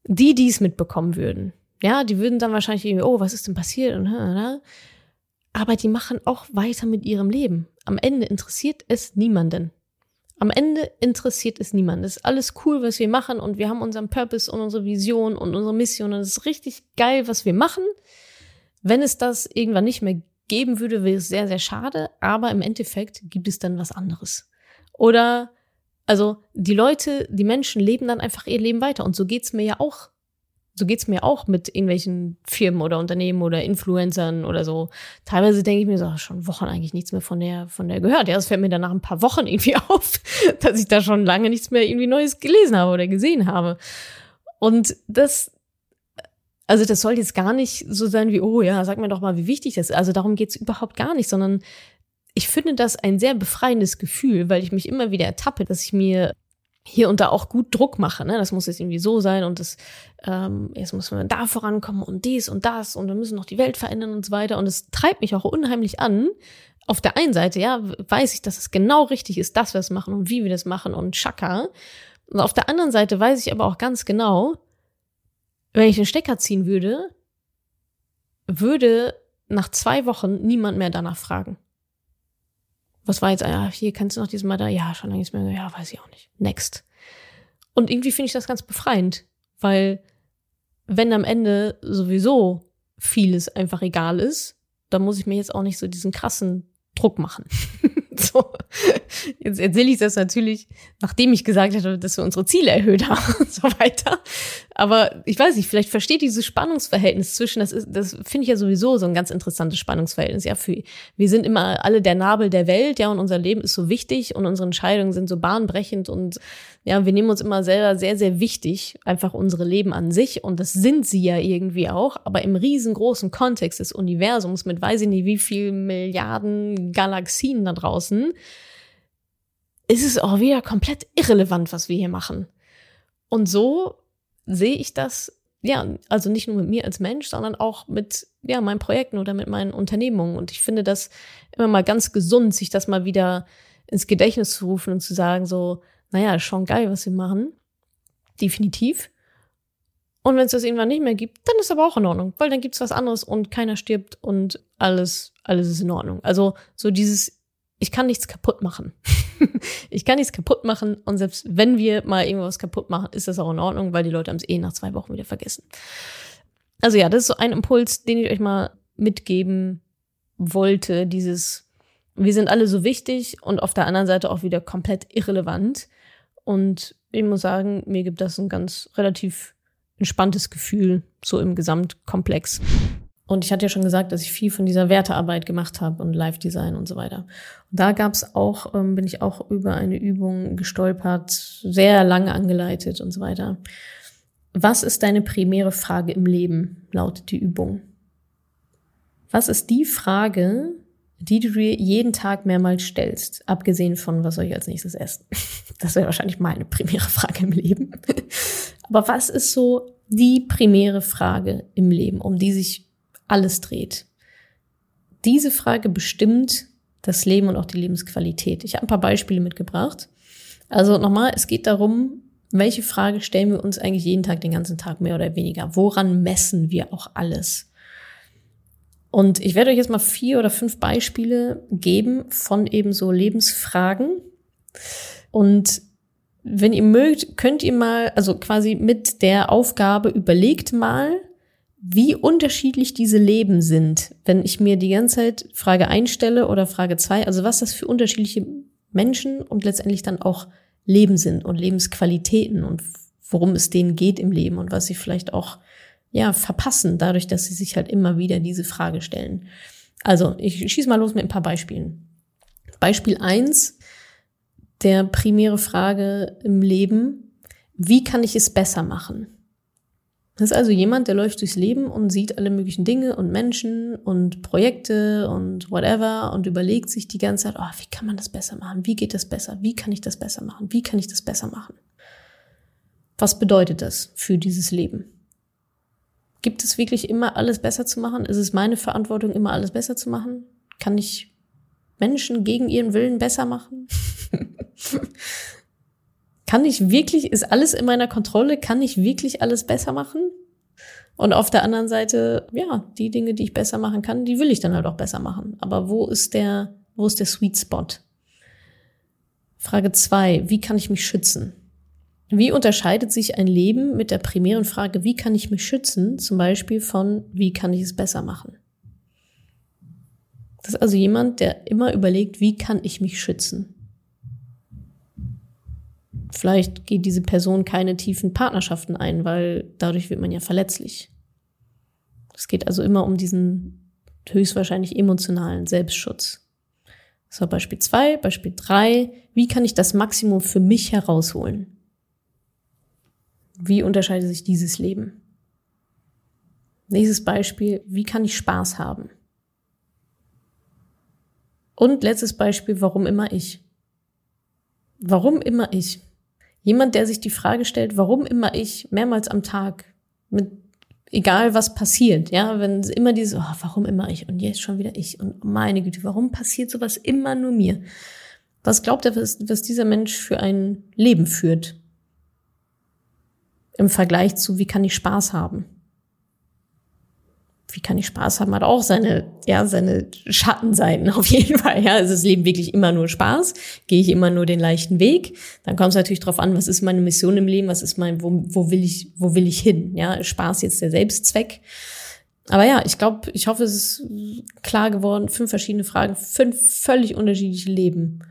die, die es mitbekommen würden, ja, die würden dann wahrscheinlich irgendwie, oh, was ist denn passiert? Und, aber die machen auch weiter mit ihrem Leben. Am Ende interessiert es niemanden. Am Ende interessiert es niemanden. Es ist alles cool, was wir machen und wir haben unseren Purpose und unsere Vision und unsere Mission und es ist richtig geil, was wir machen. Wenn es das irgendwann nicht mehr geben würde, wäre es sehr, sehr schade, aber im Endeffekt gibt es dann was anderes. Oder, also die Leute, die Menschen leben dann einfach ihr Leben weiter und so geht's mir ja auch so geht's mir auch mit irgendwelchen Firmen oder Unternehmen oder Influencern oder so. Teilweise denke ich mir so, schon Wochen eigentlich nichts mehr von der, von der gehört. Ja, es fällt mir dann nach ein paar Wochen [LAUGHS] irgendwie auf, dass ich da schon lange nichts mehr irgendwie Neues gelesen habe oder gesehen habe. Und das, also das soll jetzt gar nicht so sein wie, oh ja, sag mir doch mal, wie wichtig das ist. Also darum geht's überhaupt gar nicht, sondern ich finde das ein sehr befreiendes Gefühl, weil ich mich immer wieder ertappe, dass ich mir hier und da auch gut Druck mache. Ne? Das muss jetzt irgendwie so sein und das, ähm, jetzt muss man da vorankommen und dies und das und wir müssen noch die Welt verändern und so weiter. Und es treibt mich auch unheimlich an. Auf der einen Seite, ja, weiß ich, dass es genau richtig ist, dass wir es machen und wie wir das machen und Schaka. Und auf der anderen Seite weiß ich aber auch ganz genau, wenn ich den Stecker ziehen würde, würde nach zwei Wochen niemand mehr danach fragen. Was war jetzt, ja, hier kennst du noch diesen Mal da? Ja, schon lange nicht mehr. Ja, weiß ich auch nicht. Next. Und irgendwie finde ich das ganz befreiend, weil wenn am Ende sowieso vieles einfach egal ist, dann muss ich mir jetzt auch nicht so diesen krassen Druck machen. [LAUGHS] [LAUGHS] so. Jetzt erzähle ich das natürlich, nachdem ich gesagt hatte, dass wir unsere Ziele erhöht haben [LAUGHS] und so weiter. Aber ich weiß nicht, vielleicht versteht dieses Spannungsverhältnis zwischen, das ist, das finde ich ja sowieso so ein ganz interessantes Spannungsverhältnis. Ja, für, wir sind immer alle der Nabel der Welt, ja, und unser Leben ist so wichtig und unsere Entscheidungen sind so bahnbrechend und ja, wir nehmen uns immer selber sehr, sehr wichtig, einfach unsere Leben an sich. Und das sind sie ja irgendwie auch. Aber im riesengroßen Kontext des Universums mit weiß ich nicht wie viel Milliarden Galaxien da draußen, ist es auch wieder komplett irrelevant, was wir hier machen. Und so sehe ich das, ja, also nicht nur mit mir als Mensch, sondern auch mit, ja, meinen Projekten oder mit meinen Unternehmungen. Und ich finde das immer mal ganz gesund, sich das mal wieder ins Gedächtnis zu rufen und zu sagen, so, naja, ist schon geil, was wir machen. Definitiv. Und wenn es das irgendwann nicht mehr gibt, dann ist aber auch in Ordnung, weil dann gibt's was anderes und keiner stirbt und alles, alles ist in Ordnung. Also so dieses, ich kann nichts kaputt machen. [LAUGHS] ich kann nichts kaputt machen und selbst wenn wir mal irgendwas kaputt machen, ist das auch in Ordnung, weil die Leute haben es eh nach zwei Wochen wieder vergessen. Also ja, das ist so ein Impuls, den ich euch mal mitgeben wollte, dieses, wir sind alle so wichtig und auf der anderen Seite auch wieder komplett irrelevant. Und ich muss sagen, mir gibt das ein ganz relativ entspanntes Gefühl, so im Gesamtkomplex. Und ich hatte ja schon gesagt, dass ich viel von dieser Wertearbeit gemacht habe und Live-Design und so weiter. Und da gab es auch, ähm, bin ich auch über eine Übung gestolpert, sehr lange angeleitet und so weiter. Was ist deine primäre Frage im Leben, lautet die Übung. Was ist die Frage, die du dir jeden Tag mehrmals stellst, abgesehen von, was soll ich als nächstes essen? [LAUGHS] Das wäre wahrscheinlich meine primäre Frage im Leben. [LAUGHS] Aber was ist so die primäre Frage im Leben, um die sich alles dreht? Diese Frage bestimmt, das Leben und auch die Lebensqualität. Ich habe ein paar Beispiele mitgebracht. Also nochmal, es geht darum, welche Frage stellen wir uns eigentlich jeden Tag, den ganzen Tag mehr oder weniger? Woran messen wir auch alles? Und ich werde euch jetzt mal vier oder fünf Beispiele geben von eben so Lebensfragen. Und wenn ihr mögt, könnt ihr mal, also quasi mit der Aufgabe überlegt mal, wie unterschiedlich diese Leben sind, wenn ich mir die ganze Zeit Frage einstelle oder Frage zwei, also was das für unterschiedliche Menschen und letztendlich dann auch Leben sind und Lebensqualitäten und worum es denen geht im Leben und was sie vielleicht auch ja verpassen, dadurch, dass sie sich halt immer wieder diese Frage stellen. Also, ich schieße mal los mit ein paar Beispielen. Beispiel eins der primäre Frage im Leben, wie kann ich es besser machen? Das ist also jemand, der läuft durchs Leben und sieht alle möglichen Dinge und Menschen und Projekte und whatever und überlegt sich die ganze Zeit, oh, wie kann man das besser machen? Wie geht das besser? Wie kann ich das besser machen? Wie kann ich das besser machen? Was bedeutet das für dieses Leben? Gibt es wirklich immer alles besser zu machen? Ist es meine Verantwortung, immer alles besser zu machen? Kann ich Menschen gegen ihren Willen besser machen? [LAUGHS] Kann ich wirklich, ist alles in meiner Kontrolle? Kann ich wirklich alles besser machen? Und auf der anderen Seite, ja, die Dinge, die ich besser machen kann, die will ich dann halt auch besser machen. Aber wo ist der, wo ist der Sweet Spot? Frage zwei: Wie kann ich mich schützen? Wie unterscheidet sich ein Leben mit der primären Frage, wie kann ich mich schützen, zum Beispiel von, wie kann ich es besser machen? Das ist also jemand, der immer überlegt, wie kann ich mich schützen? Vielleicht geht diese Person keine tiefen Partnerschaften ein, weil dadurch wird man ja verletzlich. Es geht also immer um diesen höchstwahrscheinlich emotionalen Selbstschutz. Das war Beispiel zwei. Beispiel drei. Wie kann ich das Maximum für mich herausholen? Wie unterscheidet sich dieses Leben? Nächstes Beispiel. Wie kann ich Spaß haben? Und letztes Beispiel. Warum immer ich? Warum immer ich? Jemand, der sich die Frage stellt, warum immer ich mehrmals am Tag mit egal was passiert, ja, wenn immer diese, oh, warum immer ich und jetzt schon wieder ich und meine Güte, warum passiert sowas immer nur mir? Was glaubt er, was, was dieser Mensch für ein Leben führt? Im Vergleich zu, wie kann ich Spaß haben? wie kann ich Spaß haben, hat auch seine, ja, seine Schattenseiten [LAUGHS] auf jeden Fall. Ja, ist das Leben wirklich immer nur Spaß? Gehe ich immer nur den leichten Weg? Dann kommt es natürlich darauf an, was ist meine Mission im Leben? Was ist mein, wo, wo will ich, wo will ich hin? Ja, ist Spaß jetzt der Selbstzweck? Aber ja, ich glaube, ich hoffe, es ist klar geworden. Fünf verschiedene Fragen, fünf völlig unterschiedliche Leben.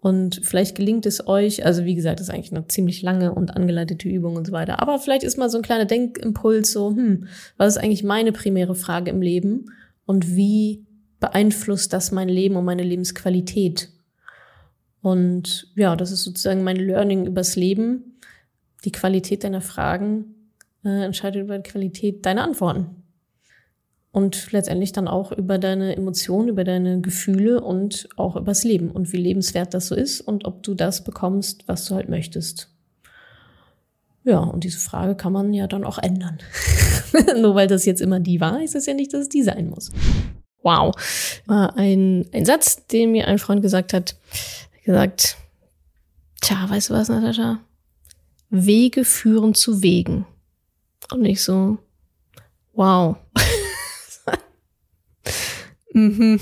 Und vielleicht gelingt es euch, also wie gesagt, das ist eigentlich eine ziemlich lange und angeleitete Übung und so weiter. Aber vielleicht ist mal so ein kleiner Denkimpuls so, hm, was ist eigentlich meine primäre Frage im Leben? Und wie beeinflusst das mein Leben und meine Lebensqualität? Und ja, das ist sozusagen mein Learning übers Leben. Die Qualität deiner Fragen äh, entscheidet über die Qualität deiner Antworten und letztendlich dann auch über deine Emotionen, über deine Gefühle und auch übers Leben und wie lebenswert das so ist und ob du das bekommst, was du halt möchtest. Ja, und diese Frage kann man ja dann auch ändern. [LAUGHS] Nur weil das jetzt immer die war, ist es ja nicht, dass es die sein muss. Wow. War ein, ein Satz, den mir ein Freund gesagt hat. gesagt, tja, weißt du was, Natascha? Wege führen zu Wegen. Und ich so, wow. Mhm.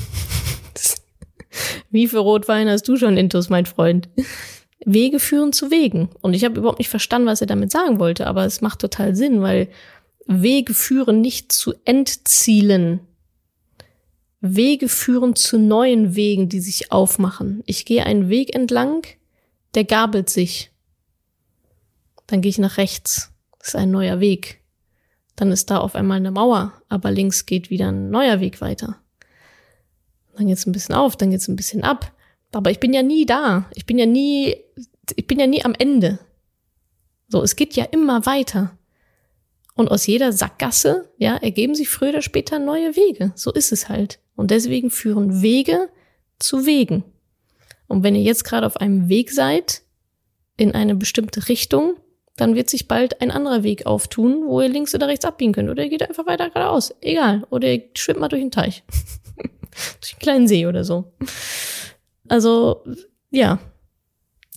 Wie viel Rotwein hast du schon intus, mein Freund? Wege führen zu Wegen. Und ich habe überhaupt nicht verstanden, was er damit sagen wollte, aber es macht total Sinn, weil Wege führen nicht zu Endzielen. Wege führen zu neuen Wegen, die sich aufmachen. Ich gehe einen Weg entlang, der gabelt sich. Dann gehe ich nach rechts. Das ist ein neuer Weg. Dann ist da auf einmal eine Mauer, aber links geht wieder ein neuer Weg weiter dann geht's ein bisschen auf, dann geht's ein bisschen ab. Aber ich bin ja nie da. Ich bin ja nie, ich bin ja nie am Ende. So, es geht ja immer weiter. Und aus jeder Sackgasse, ja, ergeben sich früher oder später neue Wege. So ist es halt. Und deswegen führen Wege zu Wegen. Und wenn ihr jetzt gerade auf einem Weg seid, in eine bestimmte Richtung, dann wird sich bald ein anderer Weg auftun, wo ihr links oder rechts abbiegen könnt. Oder ihr geht einfach weiter geradeaus. Egal. Oder ihr schwimmt mal durch den Teich. [LAUGHS] [LAUGHS] Durch einen kleinen See oder so. Also, ja.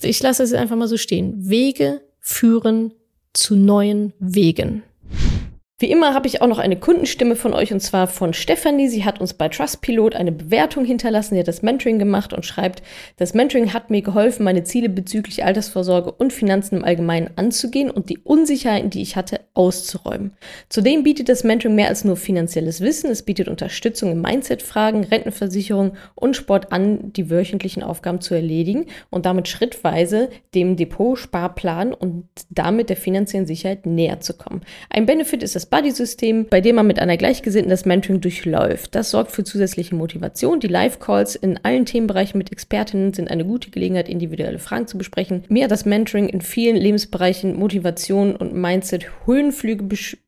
Ich lasse es einfach mal so stehen. Wege führen zu neuen Wegen. Wie immer habe ich auch noch eine Kundenstimme von euch und zwar von Stefanie. Sie hat uns bei Trustpilot eine Bewertung hinterlassen. Sie hat das Mentoring gemacht und schreibt, das Mentoring hat mir geholfen, meine Ziele bezüglich Altersvorsorge und Finanzen im Allgemeinen anzugehen und die Unsicherheiten, die ich hatte, auszuräumen. Zudem bietet das Mentoring mehr als nur finanzielles Wissen. Es bietet Unterstützung in Mindset-Fragen, Rentenversicherung und Sport an, die wöchentlichen Aufgaben zu erledigen und damit schrittweise dem Depot-Sparplan und damit der finanziellen Sicherheit näher zu kommen. Ein Benefit ist das Buddy-System, bei dem man mit einer Gleichgesinnten das Mentoring durchläuft. Das sorgt für zusätzliche Motivation. Die Live-Calls in allen Themenbereichen mit Expertinnen sind eine gute Gelegenheit, individuelle Fragen zu besprechen. Mir hat das Mentoring in vielen Lebensbereichen Motivation und Mindset Höhenflüge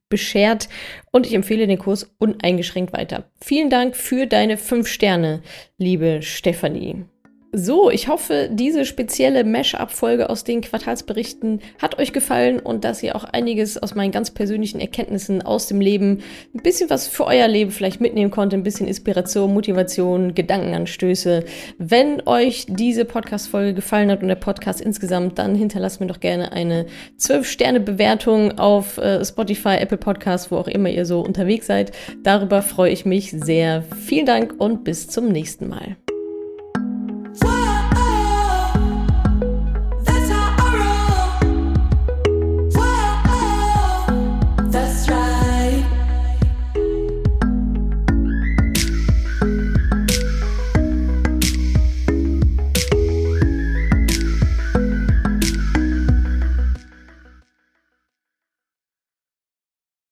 beschert und ich empfehle den Kurs uneingeschränkt weiter. Vielen Dank für deine fünf Sterne, liebe Stefanie. So, ich hoffe, diese spezielle Mesh-Up-Folge aus den Quartalsberichten hat euch gefallen und dass ihr auch einiges aus meinen ganz persönlichen Erkenntnissen aus dem Leben, ein bisschen was für euer Leben vielleicht mitnehmen konnte, ein bisschen Inspiration, Motivation, Gedankenanstöße. Wenn euch diese Podcast-Folge gefallen hat und der Podcast insgesamt, dann hinterlasst mir doch gerne eine 12-Sterne-Bewertung auf äh, Spotify, Apple Podcasts, wo auch immer ihr so unterwegs seid. Darüber freue ich mich sehr. Vielen Dank und bis zum nächsten Mal.